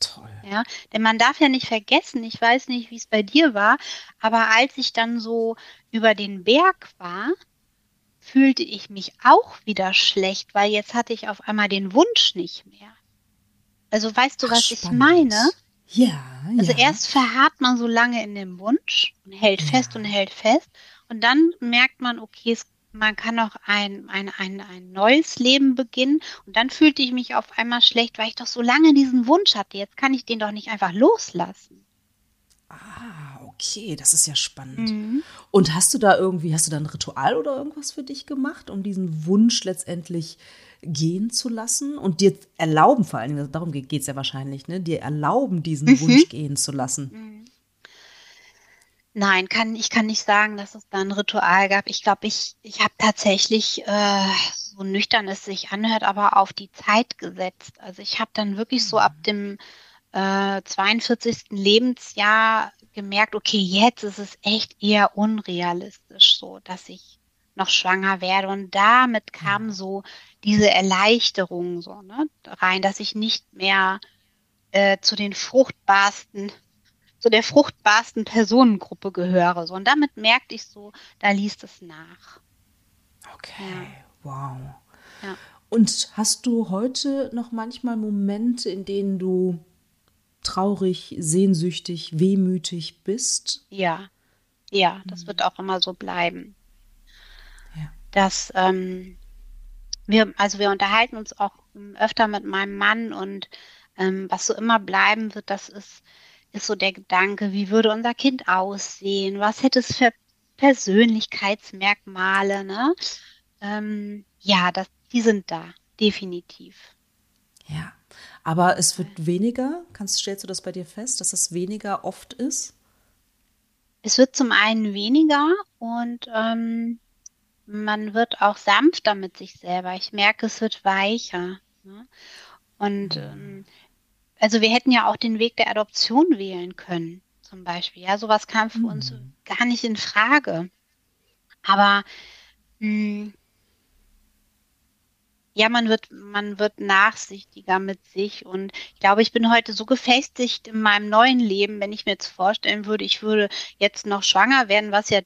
Toll. Ja, denn man darf ja nicht vergessen, ich weiß nicht, wie es bei dir war, aber als ich dann so über den Berg war, fühlte ich mich auch wieder schlecht, weil jetzt hatte ich auf einmal den Wunsch nicht mehr. Also weißt du, was Ach, ich meine? Ja. Also ja. erst verharrt man so lange in dem Wunsch und hält ja. fest und hält fest und dann merkt man, okay, es man kann auch ein, ein, ein, ein neues Leben beginnen. Und dann fühlte ich mich auf einmal schlecht, weil ich doch so lange diesen Wunsch hatte. Jetzt kann ich den doch nicht einfach loslassen. Ah, okay, das ist ja spannend. Mhm. Und hast du da irgendwie, hast du da ein Ritual oder irgendwas für dich gemacht, um diesen Wunsch letztendlich gehen zu lassen und dir erlauben, vor allen Dingen, darum geht es ja wahrscheinlich, ne, dir erlauben, diesen mhm. Wunsch gehen zu lassen? Mhm. Nein, kann, ich kann nicht sagen, dass es da ein Ritual gab. Ich glaube, ich, ich habe tatsächlich, äh, so nüchtern es sich anhört, aber auf die Zeit gesetzt. Also ich habe dann wirklich so ab dem äh, 42. Lebensjahr gemerkt, okay, jetzt ist es echt eher unrealistisch so, dass ich noch schwanger werde. Und damit kam so diese Erleichterung so ne, rein, dass ich nicht mehr äh, zu den fruchtbarsten zu der fruchtbarsten Personengruppe gehöre. So. Und damit merkte ich so, da liest es nach. Okay, ja. wow. Ja. Und hast du heute noch manchmal Momente, in denen du traurig, sehnsüchtig, wehmütig bist? Ja, ja, das mhm. wird auch immer so bleiben. Ja. Dass ähm, wir, also wir unterhalten uns auch öfter mit meinem Mann und ähm, was so immer bleiben wird, das ist ist so der Gedanke, wie würde unser Kind aussehen? Was hätte es für Persönlichkeitsmerkmale? Ne? Ähm, ja, das, die sind da, definitiv. Ja, aber es wird weniger. Kannst, stellst du das bei dir fest, dass es weniger oft ist? Es wird zum einen weniger und ähm, man wird auch sanfter mit sich selber. Ich merke, es wird weicher. Ne? Und mhm. ähm, also wir hätten ja auch den Weg der Adoption wählen können, zum Beispiel. Ja, sowas kam für mhm. uns gar nicht in Frage. Aber mh, hm, ja, man wird, man wird nachsichtiger mit sich. Und ich glaube, ich bin heute so gefestigt in meinem neuen Leben, wenn ich mir jetzt vorstellen würde, ich würde jetzt noch schwanger werden, was ja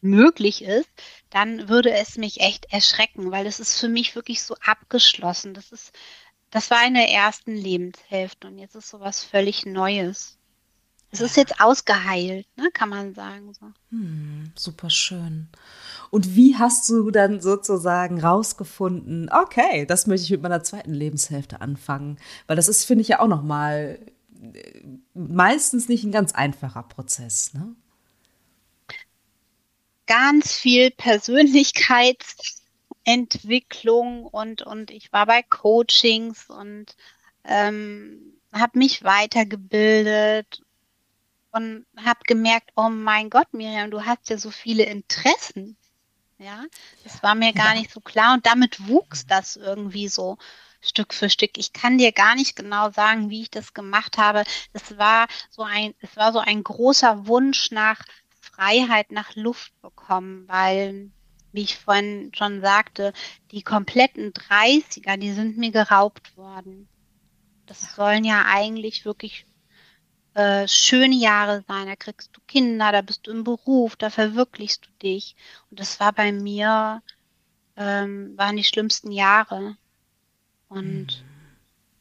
möglich ist, dann würde es mich echt erschrecken, weil es ist für mich wirklich so abgeschlossen. Das ist das war in der ersten Lebenshälfte und jetzt ist sowas völlig Neues. Es ist jetzt ausgeheilt, ne, kann man sagen. So. Hm, super schön. Und wie hast du dann sozusagen rausgefunden, okay, das möchte ich mit meiner zweiten Lebenshälfte anfangen? Weil das ist, finde ich ja auch noch mal äh, meistens nicht ein ganz einfacher Prozess, ne? Ganz viel Persönlichkeits Entwicklung und, und ich war bei Coachings und ähm, habe mich weitergebildet und habe gemerkt, oh mein Gott, Miriam, du hast ja so viele Interessen. Ja, das war mir gar nicht so klar und damit wuchs das irgendwie so Stück für Stück. Ich kann dir gar nicht genau sagen, wie ich das gemacht habe. Es war so ein, es war so ein großer Wunsch nach Freiheit, nach Luft bekommen, weil wie ich vorhin schon sagte, die kompletten 30er, die sind mir geraubt worden. Das sollen ja eigentlich wirklich äh, schöne Jahre sein. Da kriegst du Kinder, da bist du im Beruf, da verwirklichst du dich. Und das war bei mir, ähm, waren die schlimmsten Jahre. Und mhm.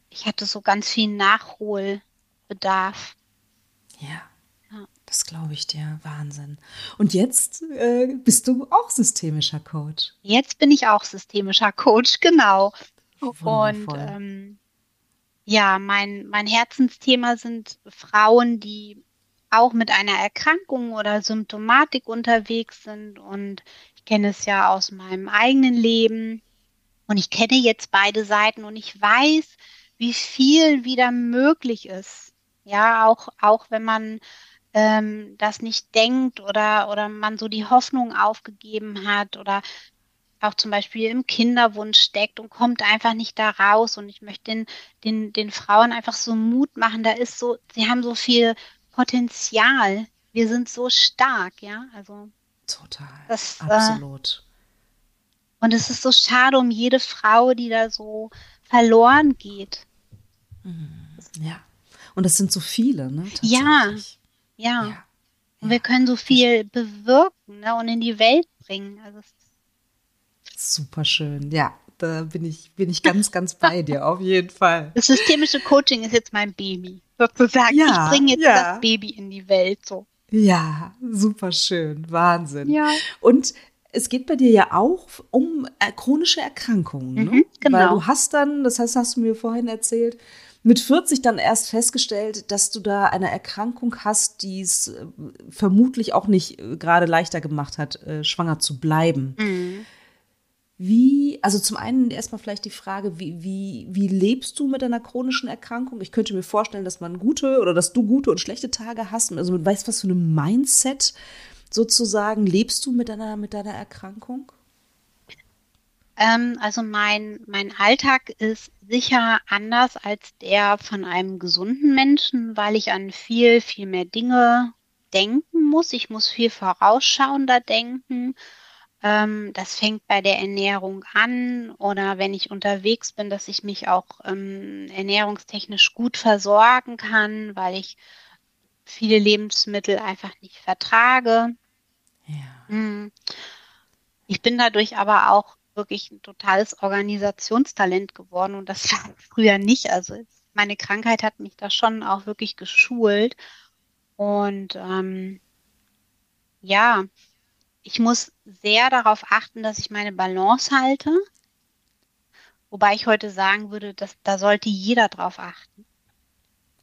ich hatte so ganz viel Nachholbedarf. Ja. Das glaube ich dir. Wahnsinn. Und jetzt äh, bist du auch systemischer Coach. Jetzt bin ich auch systemischer Coach, genau. Wundervoll. Und ähm, Ja, mein, mein Herzensthema sind Frauen, die auch mit einer Erkrankung oder Symptomatik unterwegs sind. Und ich kenne es ja aus meinem eigenen Leben. Und ich kenne jetzt beide Seiten und ich weiß, wie viel wieder möglich ist. Ja, auch, auch wenn man ähm, das nicht denkt oder, oder man so die Hoffnung aufgegeben hat oder auch zum Beispiel im Kinderwunsch steckt und kommt einfach nicht da raus. Und ich möchte den, den, den Frauen einfach so Mut machen. Da ist so, sie haben so viel Potenzial. Wir sind so stark, ja. Also total. Das, äh, Absolut. Äh, und es ist so schade um jede Frau, die da so verloren geht. Mhm. Ja. Und das sind so viele, ne? Ja. Ja. ja. Und wir können so viel bewirken ne? und in die Welt bringen. Also Super schön. Ja, da bin ich, bin ich ganz, ganz bei dir, auf jeden Fall. Das systemische Coaching ist jetzt mein Baby, sozusagen. Ja, ich bringe jetzt ja. das Baby in die Welt, so. Ja, super schön. Wahnsinn. Ja. Und es geht bei dir ja auch um äh, chronische Erkrankungen, ne? Mhm, genau. Weil du hast dann, das heißt, hast du mir vorhin erzählt, mit 40 dann erst festgestellt, dass du da eine Erkrankung hast, die es äh, vermutlich auch nicht äh, gerade leichter gemacht hat, äh, schwanger zu bleiben. Mhm. Wie, also zum einen erstmal vielleicht die Frage, wie, wie, wie lebst du mit einer chronischen Erkrankung? Ich könnte mir vorstellen, dass man gute oder dass du gute und schlechte Tage hast. Also mit weißt was für einem Mindset sozusagen lebst du mit deiner, mit deiner Erkrankung? Ähm, also mein, mein Alltag ist sicher anders als der von einem gesunden Menschen, weil ich an viel, viel mehr Dinge denken muss. Ich muss viel vorausschauender denken ähm, das fängt bei der Ernährung an oder wenn ich unterwegs bin, dass ich mich auch ähm, ernährungstechnisch gut versorgen kann, weil ich viele Lebensmittel einfach nicht vertrage. Ja. Hm. Ich bin dadurch aber auch wirklich ein totales Organisationstalent geworden und das war früher nicht. Also meine Krankheit hat mich da schon auch wirklich geschult. Und ähm, ja, ich muss sehr darauf achten, dass ich meine Balance halte. Wobei ich heute sagen würde, dass da sollte jeder drauf achten.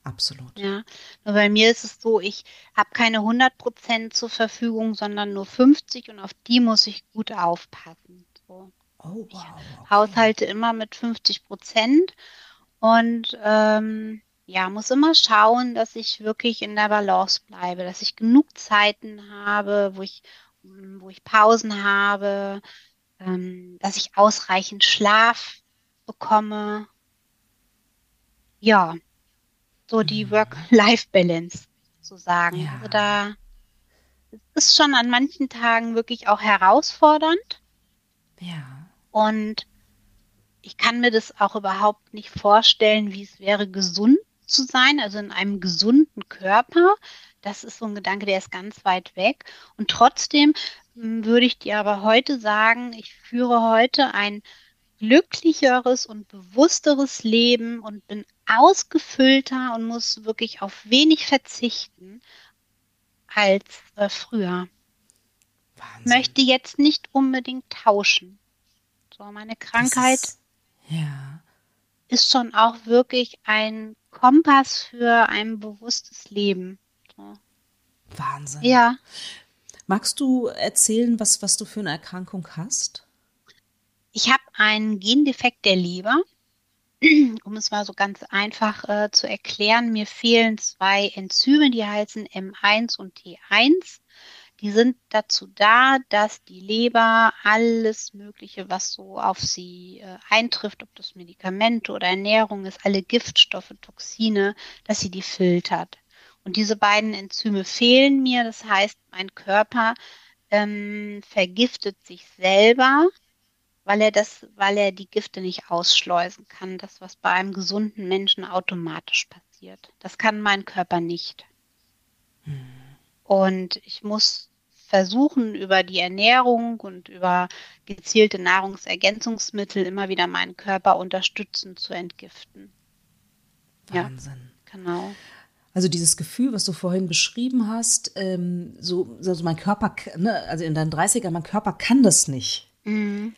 Absolut. Ja, nur bei mir ist es so, ich habe keine 100 Prozent zur Verfügung, sondern nur 50 und auf die muss ich gut aufpassen. So. Oh, wow. Okay. haushalte immer mit 50 Prozent und ähm, ja, muss immer schauen, dass ich wirklich in der Balance bleibe, dass ich genug Zeiten habe, wo ich wo ich Pausen habe, ähm, dass ich ausreichend Schlaf bekomme. Ja, so die mhm. Work-Life-Balance zu sagen. Ja. Also da ist schon an manchen Tagen wirklich auch herausfordernd. Ja. Und ich kann mir das auch überhaupt nicht vorstellen, wie es wäre, gesund zu sein, also in einem gesunden Körper. Das ist so ein Gedanke, der ist ganz weit weg. Und trotzdem hm, würde ich dir aber heute sagen, ich führe heute ein glücklicheres und bewussteres Leben und bin ausgefüllter und muss wirklich auf wenig verzichten als äh, früher. Wahnsinn. Möchte jetzt nicht unbedingt tauschen. So, meine Krankheit ist, ja. ist schon auch wirklich ein Kompass für ein bewusstes Leben. Wahnsinn. Ja. Magst du erzählen, was, was du für eine Erkrankung hast? Ich habe einen Gendefekt der Leber. Um es mal so ganz einfach äh, zu erklären, mir fehlen zwei Enzyme, die heißen M1 und T1. Die sind dazu da, dass die Leber alles Mögliche, was so auf sie äh, eintrifft, ob das Medikamente oder Ernährung ist, alle Giftstoffe, Toxine, dass sie die filtert. Und diese beiden Enzyme fehlen mir. Das heißt, mein Körper ähm, vergiftet sich selber, weil er das, weil er die Gifte nicht ausschleusen kann. Das, was bei einem gesunden Menschen automatisch passiert. Das kann mein Körper nicht. Hm. Und ich muss versuchen, über die Ernährung und über gezielte Nahrungsergänzungsmittel immer wieder meinen Körper unterstützen zu entgiften. Wahnsinn. Ja, genau. Also dieses Gefühl, was du vorhin beschrieben hast, ähm, so, also mein Körper, ne, also in deinen 30er, mein Körper kann das nicht. Mhm.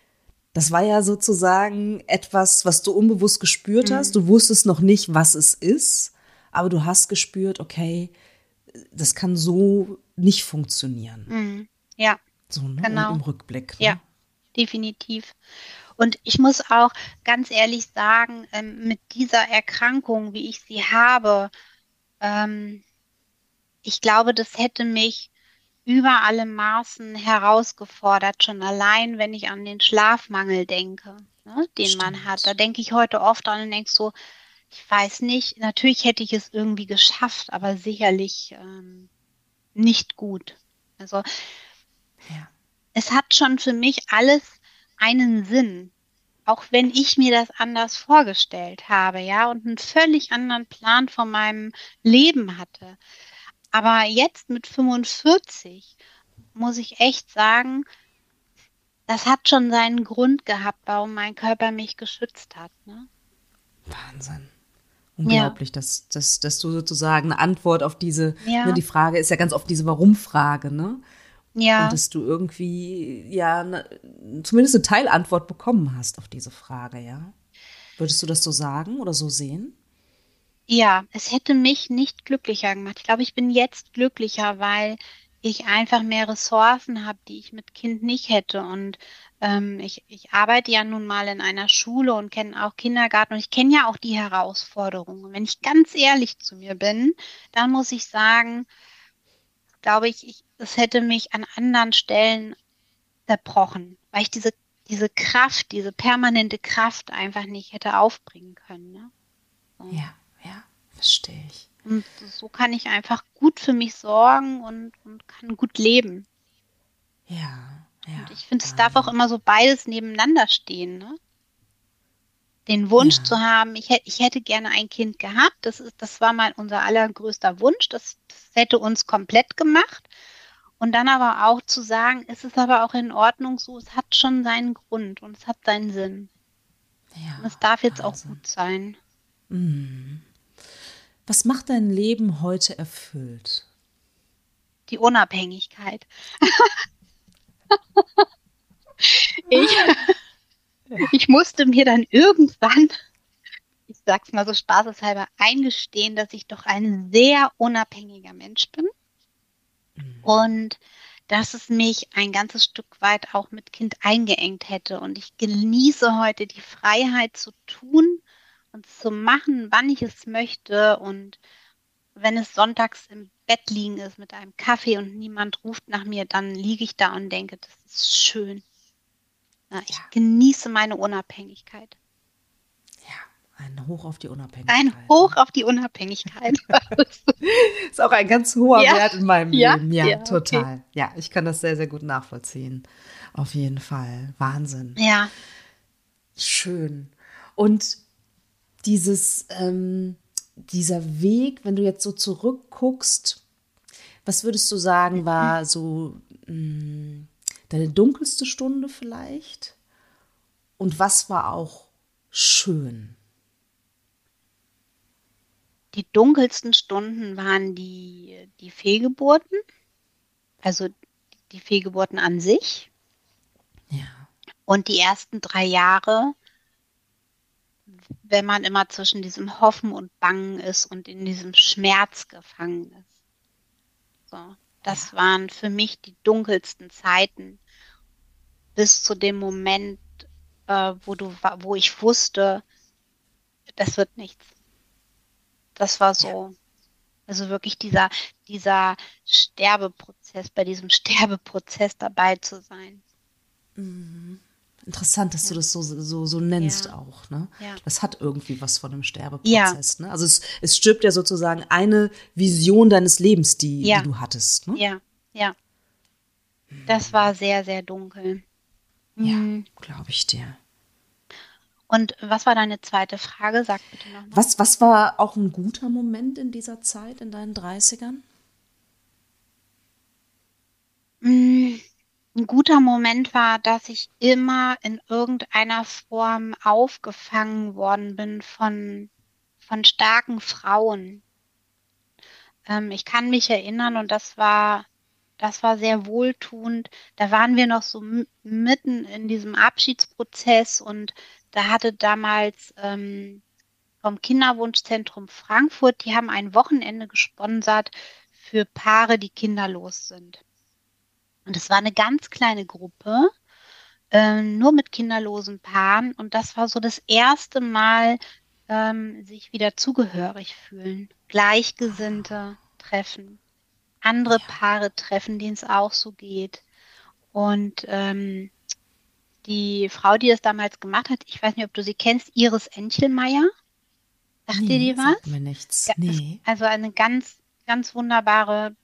Das war ja sozusagen etwas, was du unbewusst gespürt mhm. hast. Du wusstest noch nicht, was es ist, aber du hast gespürt, okay, das kann so nicht funktionieren. Mhm. Ja. So, ne? Genau. Im Rückblick. Ne? Ja, definitiv. Und ich muss auch ganz ehrlich sagen, ähm, mit dieser Erkrankung, wie ich sie habe, ähm, ich glaube, das hätte mich über alle Maßen herausgefordert, schon allein, wenn ich an den Schlafmangel denke, ne, den Stimmt. man hat. Da denke ich heute oft an und denke so, ich weiß nicht, natürlich hätte ich es irgendwie geschafft, aber sicherlich ähm, nicht gut. Also ja. es hat schon für mich alles einen Sinn, auch wenn ich mir das anders vorgestellt habe, ja, und einen völlig anderen Plan von meinem Leben hatte. Aber jetzt mit 45 muss ich echt sagen, das hat schon seinen Grund gehabt, warum mein Körper mich geschützt hat. Ne? Wahnsinn. Unglaublich, ja. dass, dass, dass du sozusagen eine Antwort auf diese, ja. ne, die Frage ist ja ganz oft diese Warum-Frage, ne? Ja. Und dass du irgendwie, ja, ne, zumindest eine Teilantwort bekommen hast auf diese Frage, ja? Würdest du das so sagen oder so sehen? Ja, es hätte mich nicht glücklicher gemacht. Ich glaube, ich bin jetzt glücklicher, weil ich einfach mehr Ressourcen habe, die ich mit Kind nicht hätte. Und ähm, ich, ich arbeite ja nun mal in einer Schule und kenne auch Kindergarten und ich kenne ja auch die Herausforderungen. Wenn ich ganz ehrlich zu mir bin, dann muss ich sagen, glaube ich, ich es hätte mich an anderen Stellen zerbrochen, weil ich diese, diese Kraft, diese permanente Kraft einfach nicht hätte aufbringen können. Ne? So. Ja verstehe ich. Und so kann ich einfach gut für mich sorgen und, und kann gut leben. Ja, ja. Und ich finde, es darf auch immer so beides nebeneinander stehen, ne? Den Wunsch ja. zu haben, ich hätte, ich hätte gerne ein Kind gehabt, das ist, das war mal unser allergrößter Wunsch, das, das hätte uns komplett gemacht. Und dann aber auch zu sagen, es ist aber auch in Ordnung so, es hat schon seinen Grund und es hat seinen Sinn. Ja, und es darf jetzt Wahnsinn. auch gut sein. Mhm. Was macht dein Leben heute erfüllt? Die Unabhängigkeit. ich, ich musste mir dann irgendwann, ich sag's mal so spaßeshalber, eingestehen, dass ich doch ein sehr unabhängiger Mensch bin. Mhm. Und dass es mich ein ganzes Stück weit auch mit Kind eingeengt hätte. Und ich genieße heute die Freiheit zu tun, und zu machen, wann ich es möchte. Und wenn es sonntags im Bett liegen ist mit einem Kaffee und niemand ruft nach mir, dann liege ich da und denke, das ist schön. Ja, ich ja. genieße meine Unabhängigkeit. Ja, ein Hoch auf die Unabhängigkeit. Ein Hoch auf die Unabhängigkeit. ist auch ein ganz hoher ja. Wert in meinem Leben. Ja, total. Okay. Ja, ich kann das sehr, sehr gut nachvollziehen. Auf jeden Fall. Wahnsinn. Ja. Schön. Und dieses, ähm, dieser Weg, wenn du jetzt so zurückguckst, was würdest du sagen, war so mh, mm, deine dunkelste Stunde vielleicht? Und was war auch schön? Die dunkelsten Stunden waren die, die Fehlgeburten, also die Fehlgeburten an sich. Ja. Und die ersten drei Jahre wenn man immer zwischen diesem Hoffen und Bangen ist und in diesem Schmerz gefangen ist. So, das ja. waren für mich die dunkelsten Zeiten bis zu dem Moment, äh, wo du, wo ich wusste, das wird nichts. Das war so. Also wirklich dieser, dieser Sterbeprozess, bei diesem Sterbeprozess dabei zu sein. Mhm. Interessant, dass ja. du das so, so, so nennst ja. auch. Ne? Ja. Das hat irgendwie was von einem Sterbeprozess. Ne? Also es, es stirbt ja sozusagen eine Vision deines Lebens, die, die du hattest. Ne? Ja, ja. Das war sehr, sehr dunkel. Ja, mhm. glaube ich dir. Und was war deine zweite Frage? Sag bitte nochmal. Was, was war auch ein guter Moment in dieser Zeit, in deinen 30ern? Mhm ein guter Moment war, dass ich immer in irgendeiner Form aufgefangen worden bin von, von starken Frauen. Ähm, ich kann mich erinnern und das war, das war sehr wohltuend. Da waren wir noch so mitten in diesem Abschiedsprozess und da hatte damals ähm, vom Kinderwunschzentrum Frankfurt, die haben ein Wochenende gesponsert für Paare, die kinderlos sind. Und es war eine ganz kleine Gruppe, äh, nur mit kinderlosen Paaren. Und das war so das erste Mal, ähm, sich wieder zugehörig fühlen, Gleichgesinnte treffen, andere ja. Paare treffen, denen es auch so geht. Und ähm, die Frau, die das damals gemacht hat, ich weiß nicht, ob du sie kennst, Iris Enchelmeier. Sagt nee, dir die was? Sagt mir nichts. Nee. Also eine ganz, ganz wunderbare,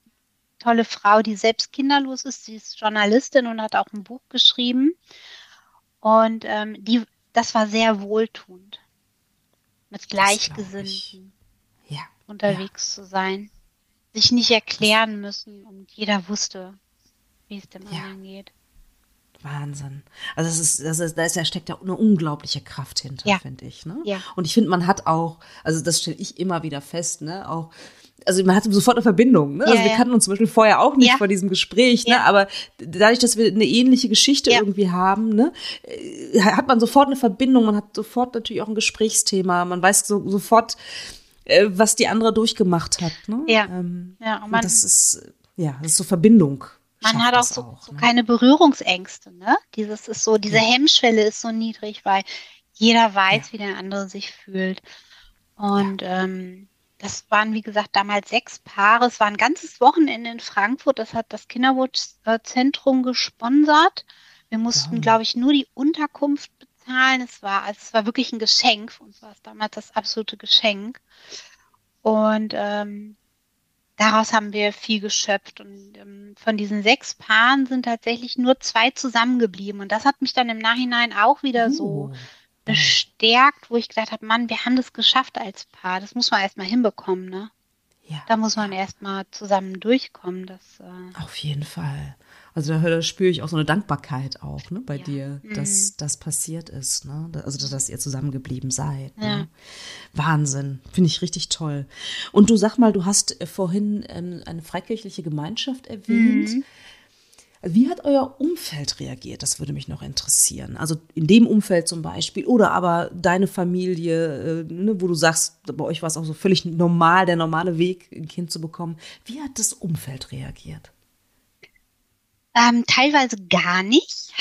tolle Frau, die selbst kinderlos ist. Sie ist Journalistin und hat auch ein Buch geschrieben. Und ähm, die, das war sehr wohltuend, mit Gleichgesinnten ja. unterwegs ja. zu sein. Sich nicht erklären müssen und jeder wusste, wie es dem ja. anderen geht. Wahnsinn. Also das ist, das ist, da ist ja steckt ja eine unglaubliche Kraft hinter, ja. finde ich. Ne? Ja. Und ich finde, man hat auch, also das stelle ich immer wieder fest, ne, auch, also man hat sofort eine Verbindung. Ne? Also ja, also wir kannten uns zum Beispiel vorher auch nicht vor diesem Gespräch, ne? aber dadurch, dass wir eine ähnliche Geschichte irgendwie haben, ne, äh, hat man sofort eine Verbindung, man hat sofort natürlich auch ein Gesprächsthema, man weiß so, sofort, äh, was die andere durchgemacht hat. Ne? Ja. Ähm, ja und, man, das ist, ja, das ist so Verbindung. Man hat auch so, auch, so ne? keine Berührungsängste, ne? Dieses ist so, diese ja. Hemmschwelle ist so niedrig, weil jeder weiß, ja. wie der andere sich fühlt. Und ja. ähm, das waren, wie gesagt, damals sechs Paare. Es war ein ganzes Wochenende in Frankfurt. Das hat das Kinderwunschzentrum gesponsert. Wir mussten, glaube ich, nur die Unterkunft bezahlen. Es war, also es war wirklich ein Geschenk. Für uns war es damals das absolute Geschenk. Und ähm, daraus haben wir viel geschöpft. Und ähm, von diesen sechs Paaren sind tatsächlich nur zwei zusammengeblieben. Und das hat mich dann im Nachhinein auch wieder uh. so bestärkt, wo ich gedacht habe, Mann, wir haben das geschafft als Paar. Das muss man erstmal hinbekommen, ne? Ja. Da muss man erstmal zusammen durchkommen. Das, äh Auf jeden Fall. Also da, da, spüre ich auch so eine Dankbarkeit auch ne, bei ja. dir, dass mhm. das passiert ist. Ne? Also dass ihr zusammengeblieben seid. Ne? Ja. Wahnsinn. Finde ich richtig toll. Und du sag mal, du hast äh, vorhin ähm, eine freikirchliche Gemeinschaft erwähnt. Mhm. Wie hat euer Umfeld reagiert? Das würde mich noch interessieren. Also in dem Umfeld zum Beispiel oder aber deine Familie, äh, ne, wo du sagst, bei euch war es auch so völlig normal, der normale Weg, ein Kind zu bekommen. Wie hat das Umfeld reagiert? Ähm, teilweise gar nicht.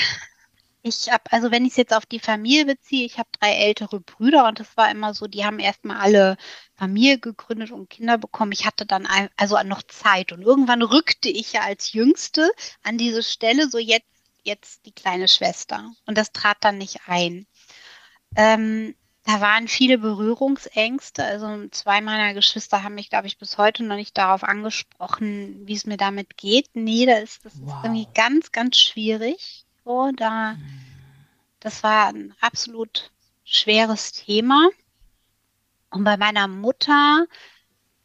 Ich habe, also wenn ich es jetzt auf die Familie beziehe, ich habe drei ältere Brüder und das war immer so, die haben erstmal alle Familie gegründet und Kinder bekommen. Ich hatte dann ein, also noch Zeit und irgendwann rückte ich ja als Jüngste an diese Stelle, so jetzt, jetzt die kleine Schwester. Und das trat dann nicht ein. Ähm, da waren viele Berührungsängste. Also zwei meiner Geschwister haben mich, glaube ich, bis heute noch nicht darauf angesprochen, wie es mir damit geht. Nee, da ist das wow. ist irgendwie ganz, ganz schwierig. So, da, das war ein absolut schweres Thema. Und bei meiner Mutter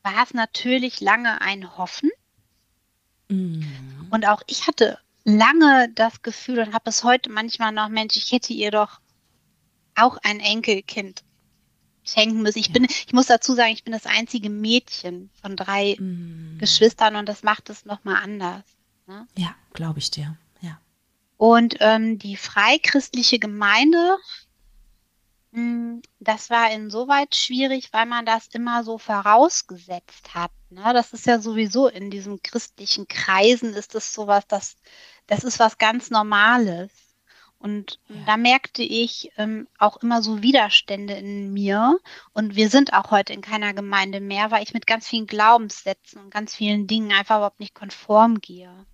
war es natürlich lange ein Hoffen. Mhm. Und auch ich hatte lange das Gefühl und habe es heute manchmal noch, Mensch, ich hätte ihr doch auch ein Enkelkind schenken müssen. Ich ja. bin, ich muss dazu sagen, ich bin das einzige Mädchen von drei mm. Geschwistern und das macht es nochmal anders. Ne? Ja, glaube ich dir. Ja. Und ähm, die freichristliche Gemeinde, mh, hm, das war insoweit schwierig, weil man das immer so vorausgesetzt hat. Ne? Das ist ja sowieso in diesen christlichen Kreisen ist das sowas, das, das ist was ganz Normales. Und ja. da merkte ich ähm, auch immer so Widerstände in mir. Und wir sind auch heute in keiner Gemeinde mehr, weil ich mit ganz vielen Glaubenssätzen und ganz vielen Dingen einfach überhaupt nicht konform gehe.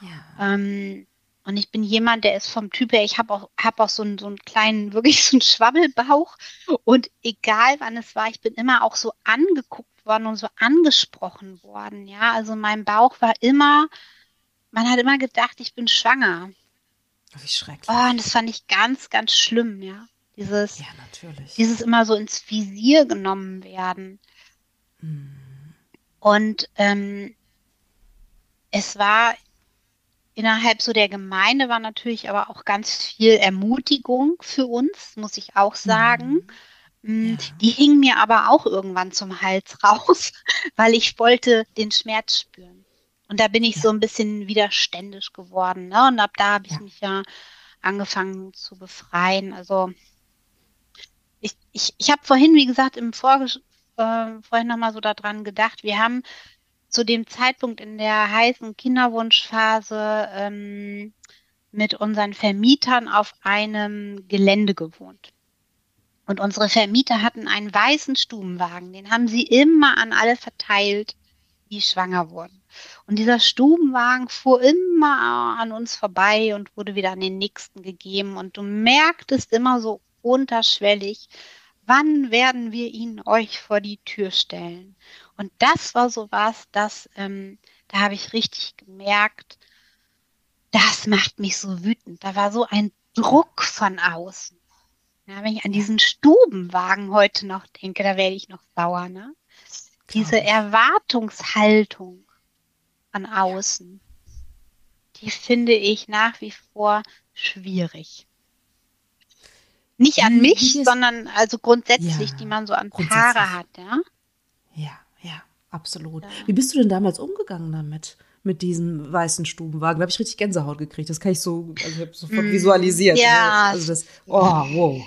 Ja. Ähm, und ich bin jemand, der ist vom Typ her, ich habe auch, hab auch so einen, so einen kleinen, wirklich so einen Schwabbelbauch. Und egal wann es war, ich bin immer auch so angeguckt worden und so angesprochen worden. Ja, also mein Bauch war immer, man hat immer gedacht, ich bin schwanger. Wie schrecklich. Oh, und das fand ich ganz, ganz schlimm, ja. Dieses, ja, natürlich. dieses immer so ins Visier genommen werden. Hm. Und ähm, es war innerhalb so der Gemeinde war natürlich aber auch ganz viel Ermutigung für uns, muss ich auch sagen. Mhm. Ja. Die hing mir aber auch irgendwann zum Hals raus, weil ich wollte den Schmerz spüren. Und da bin ich ja. so ein bisschen widerständisch geworden. Ne? Und ab da habe ich ja. mich ja angefangen zu befreien. Also ich, ich, ich habe vorhin, wie gesagt, im Vorges äh, vorhin nochmal so daran gedacht, wir haben zu dem Zeitpunkt in der heißen Kinderwunschphase ähm, mit unseren Vermietern auf einem Gelände gewohnt. Und unsere Vermieter hatten einen weißen Stubenwagen, den haben sie immer an alle verteilt, die schwanger wurden. Und dieser Stubenwagen fuhr immer an uns vorbei und wurde wieder an den nächsten gegeben. Und du merktest immer so unterschwellig, wann werden wir ihn euch vor die Tür stellen? Und das war so was, das, ähm, da habe ich richtig gemerkt, das macht mich so wütend. Da war so ein Druck von außen. Ja, wenn ich an diesen Stubenwagen heute noch denke, da werde ich noch sauer. Ne? Diese Erwartungshaltung von außen, die finde ich nach wie vor schwierig. Nicht an mich, sondern also grundsätzlich, ja, die man so an Paare hat, ja? Ja, ja, absolut. Ja. Wie bist du denn damals umgegangen damit? mit diesem weißen Stubenwagen. Da habe ich richtig Gänsehaut gekriegt. Das kann ich so, also ich sofort mm, visualisiert. Ja. Also das, oh, wow.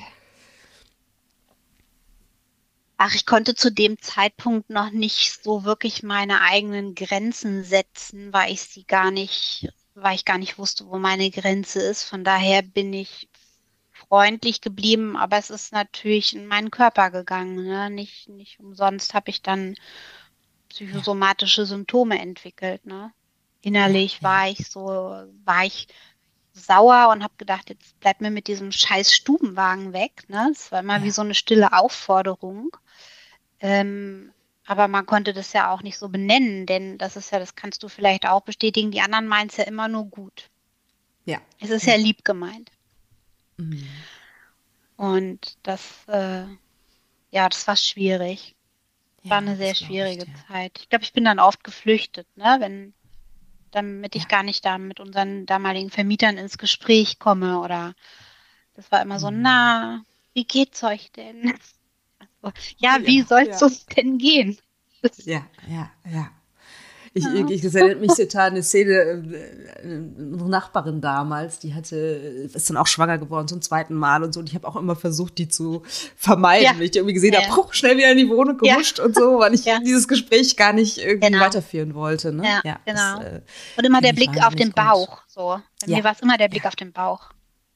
Ach, ich konnte zu dem Zeitpunkt noch nicht so wirklich meine eigenen Grenzen setzen, weil ich sie gar nicht, weil ich gar nicht wusste, wo meine Grenze ist. Von daher bin ich freundlich geblieben, aber es ist natürlich in meinen Körper gegangen. Ne? Nicht, nicht umsonst habe ich dann psychosomatische Symptome entwickelt. Ne? Innerlich war ich so, war ich sauer und habe gedacht, jetzt bleib mir mit diesem scheiß Stubenwagen weg. Ne? Das war immer ja. wie so eine stille Aufforderung. Ähm, aber man konnte das ja auch nicht so benennen, denn das ist ja, das kannst du vielleicht auch bestätigen, die anderen meinen es ja immer nur gut. Ja. Es ist ja, ja lieb gemeint. Mhm. Und das, äh, ja, das war schwierig. Ja, war eine sehr schwierige ich, ja. Zeit. Ich glaube, ich bin dann oft geflüchtet, ne, wenn damit ich gar nicht da mit unseren damaligen Vermietern ins Gespräch komme oder das war immer so, mhm. na, wie geht's euch denn? Ja, ja, wie soll's ja. uns denn gehen? ja, ja, ja. Ich, ja. ich, ich erinnert mich total an eine Szene, äh, eine Nachbarin damals, die hatte, ist dann auch schwanger geworden zum zweiten Mal und so. Und ich habe auch immer versucht, die zu vermeiden, ja. weil ich die irgendwie gesehen ja. habe, schnell wieder in die Wohnung gehuscht und so, weil ich dieses Gespräch gar nicht irgendwie genau. weiterführen wollte. Ne? Ja, genau. Das, äh, und immer der Blick auf den Bauch. So. Bei mir war es immer der Blick auf den Bauch.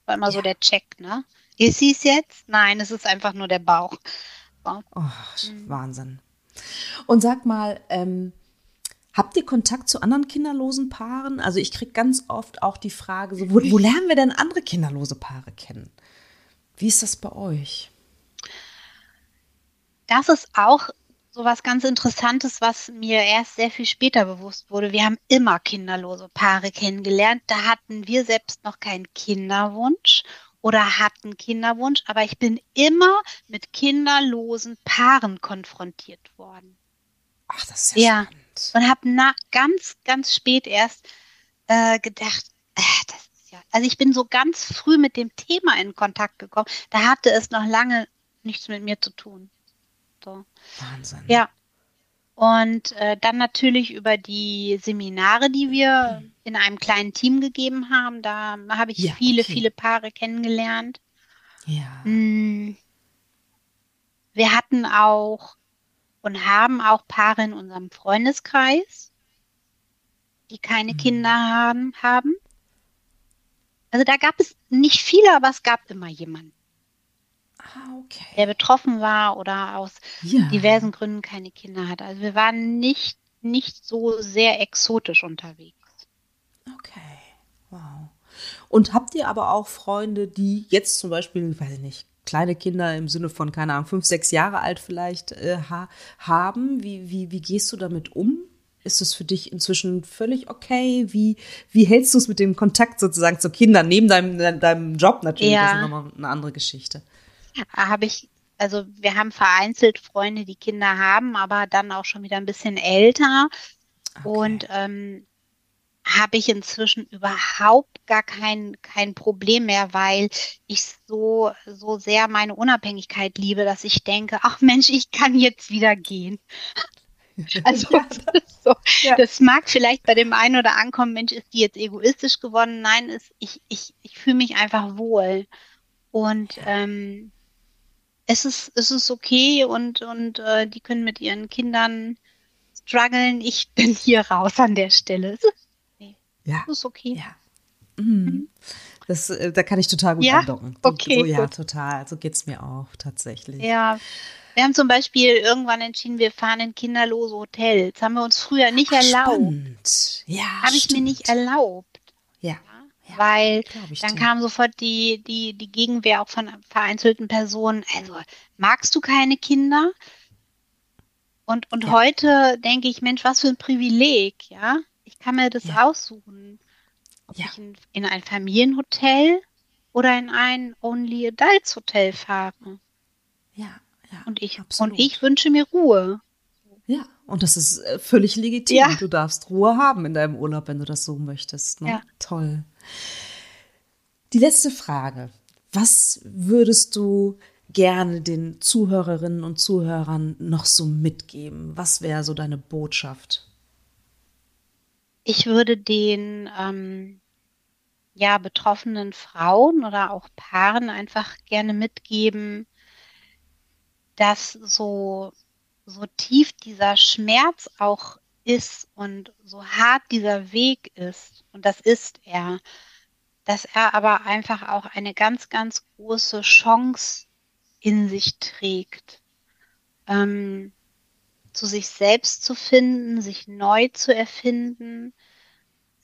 War immer so der Check, ne? Ist sie es jetzt? Nein, es ist einfach nur der Bauch. So. Oh, mhm. Wahnsinn. Und sag mal, ähm, Habt ihr Kontakt zu anderen kinderlosen Paaren? Also ich kriege ganz oft auch die Frage, so, wo, wo lernen wir denn andere kinderlose Paare kennen? Wie ist das bei euch? Das ist auch so was ganz Interessantes, was mir erst sehr viel später bewusst wurde. Wir haben immer kinderlose Paare kennengelernt. Da hatten wir selbst noch keinen Kinderwunsch oder hatten Kinderwunsch, aber ich bin immer mit kinderlosen Paaren konfrontiert worden. Ach, das ist ja, ja. spannend und habe ganz, ganz spät erst äh, gedacht, äh, das ist ja, also ich bin so ganz früh mit dem Thema in Kontakt gekommen. Da hatte es noch lange nichts mit mir zu tun. So. Wahnsinn. Ja. Und äh, dann natürlich über die Seminare, die wir mhm. In einem kleinen Team gegeben haben. Da habe ich ja, viele, okay. viele Paare kennengelernt. Ja. Mm. Wir hatten auch und haben auch Paare in unserem Freundeskreis, die keine mhm. Kinder haben, haben. Also da gab es nicht viele, aber es gab immer jemanden. Ah, okay. Der betroffen war oder aus ja. diversen Gründen keine Kinder hat. Also wir waren nicht, nicht so sehr exotisch unterwegs. Okay, wow. Und habt ihr aber auch Freunde, die jetzt zum Beispiel, weiß ich nicht, kleine Kinder im Sinne von, keine Ahnung, fünf, sechs Jahre alt vielleicht äh, ha haben. Wie, wie, wie gehst du damit um? Ist es für dich inzwischen völlig okay? Wie, wie hältst du es mit dem Kontakt sozusagen zu Kindern, neben deinem, deinem Job natürlich? Ja. Das ist nochmal eine andere Geschichte. Habe ich, also wir haben vereinzelt Freunde, die Kinder haben, aber dann auch schon wieder ein bisschen älter. Okay. Und ähm, habe ich inzwischen überhaupt gar kein, kein Problem mehr, weil ich so, so sehr meine Unabhängigkeit liebe, dass ich denke, ach Mensch, ich kann jetzt wieder gehen. Also das, so. ja. das, mag vielleicht bei dem einen oder ankommen, Mensch, ist die jetzt egoistisch geworden? Nein, ist, ich, ich, ich fühle mich einfach wohl. Und ähm, es ist, es ist okay und, und äh, die können mit ihren Kindern strugglen. Ich bin hier raus an der Stelle. Es ist, ja. es ist okay. Ja. Mhm. Das, äh, da kann ich total gut ja? andocken. Okay, so, ja, total. So geht es mir auch tatsächlich. Ja. Wir haben zum Beispiel irgendwann entschieden, wir fahren in kinderlose Hotels. Haben wir uns früher nicht Ach, erlaubt. Spannend. Ja. Habe ich mir nicht erlaubt. Ja. ja weil dann dir. kam sofort die, die, die Gegenwehr auch von vereinzelten Personen. Also, magst du keine Kinder? Und, und ja. heute denke ich, Mensch, was für ein Privileg, ja? Ich kann mir das ja. aussuchen. Ob ja. ich in, in, ein Familienhotel oder in ein Only Adults Hotel fahre. Ja, ja. Und ich, absolut. und ich wünsche mir Ruhe. Ja, und das ist äh, völlig legitim. Ja. Du darfst Ruhe haben in deinem Urlaub, wenn du das so möchtest. Ne? Ja. Toll. Die letzte Frage. Was würdest du gerne den Zuhörerinnen und Zuhörern noch so mitgeben? Was wäre so deine Botschaft? Ich würde den ähm, ja betroffenen Frauen oder auch Paaren einfach gerne mitgeben, dass so so tief dieser Schmerz auch ist und so hart dieser Weg ist und das ist er, dass er aber einfach auch eine ganz ganz große Chance in sich trägt. Ähm, zu sich selbst zu finden, sich neu zu erfinden,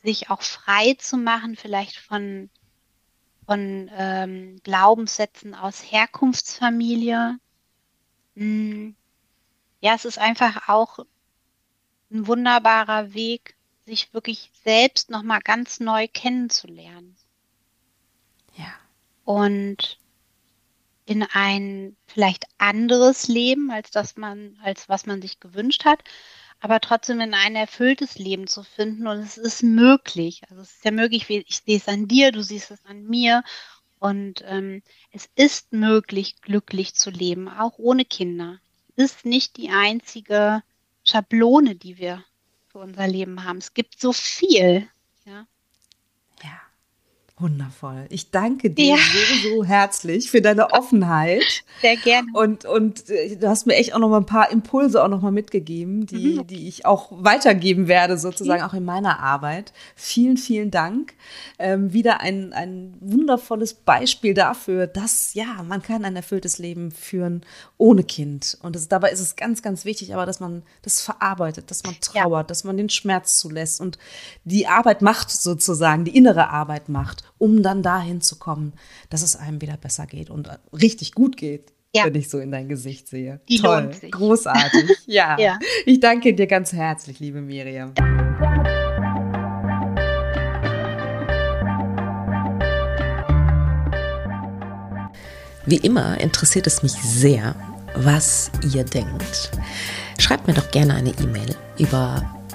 sich auch frei zu machen, vielleicht von, von ähm, Glaubenssätzen aus Herkunftsfamilie. Hm. Ja, es ist einfach auch ein wunderbarer Weg, sich wirklich selbst nochmal ganz neu kennenzulernen. Ja. Und in ein vielleicht anderes Leben als das man, als was man sich gewünscht hat, aber trotzdem in ein erfülltes Leben zu finden. Und es ist möglich. Also es ist ja möglich, ich sehe es an dir, du siehst es an mir. Und ähm, es ist möglich, glücklich zu leben, auch ohne Kinder. Es ist nicht die einzige Schablone, die wir für unser Leben haben. Es gibt so viel. Ja. Wundervoll. Ich danke dir ja. so, so herzlich für deine Offenheit. Sehr gerne. Und, und äh, du hast mir echt auch noch mal ein paar Impulse auch noch mal mitgegeben, die, mhm. die ich auch weitergeben werde, sozusagen auch in meiner Arbeit. Vielen, vielen Dank. Ähm, wieder ein, ein wundervolles Beispiel dafür, dass, ja, man kann ein erfülltes Leben führen ohne Kind. Und das, dabei ist es ganz, ganz wichtig, aber dass man das verarbeitet, dass man trauert, ja. dass man den Schmerz zulässt und die Arbeit macht sozusagen, die innere Arbeit macht um dann dahin zu kommen, dass es einem wieder besser geht und richtig gut geht. Ja. Wenn ich so in dein Gesicht sehe. Die Toll, großartig. Ja. ja. Ich danke dir ganz herzlich, liebe Miriam. Wie immer interessiert es mich sehr, was ihr denkt. Schreibt mir doch gerne eine E-Mail über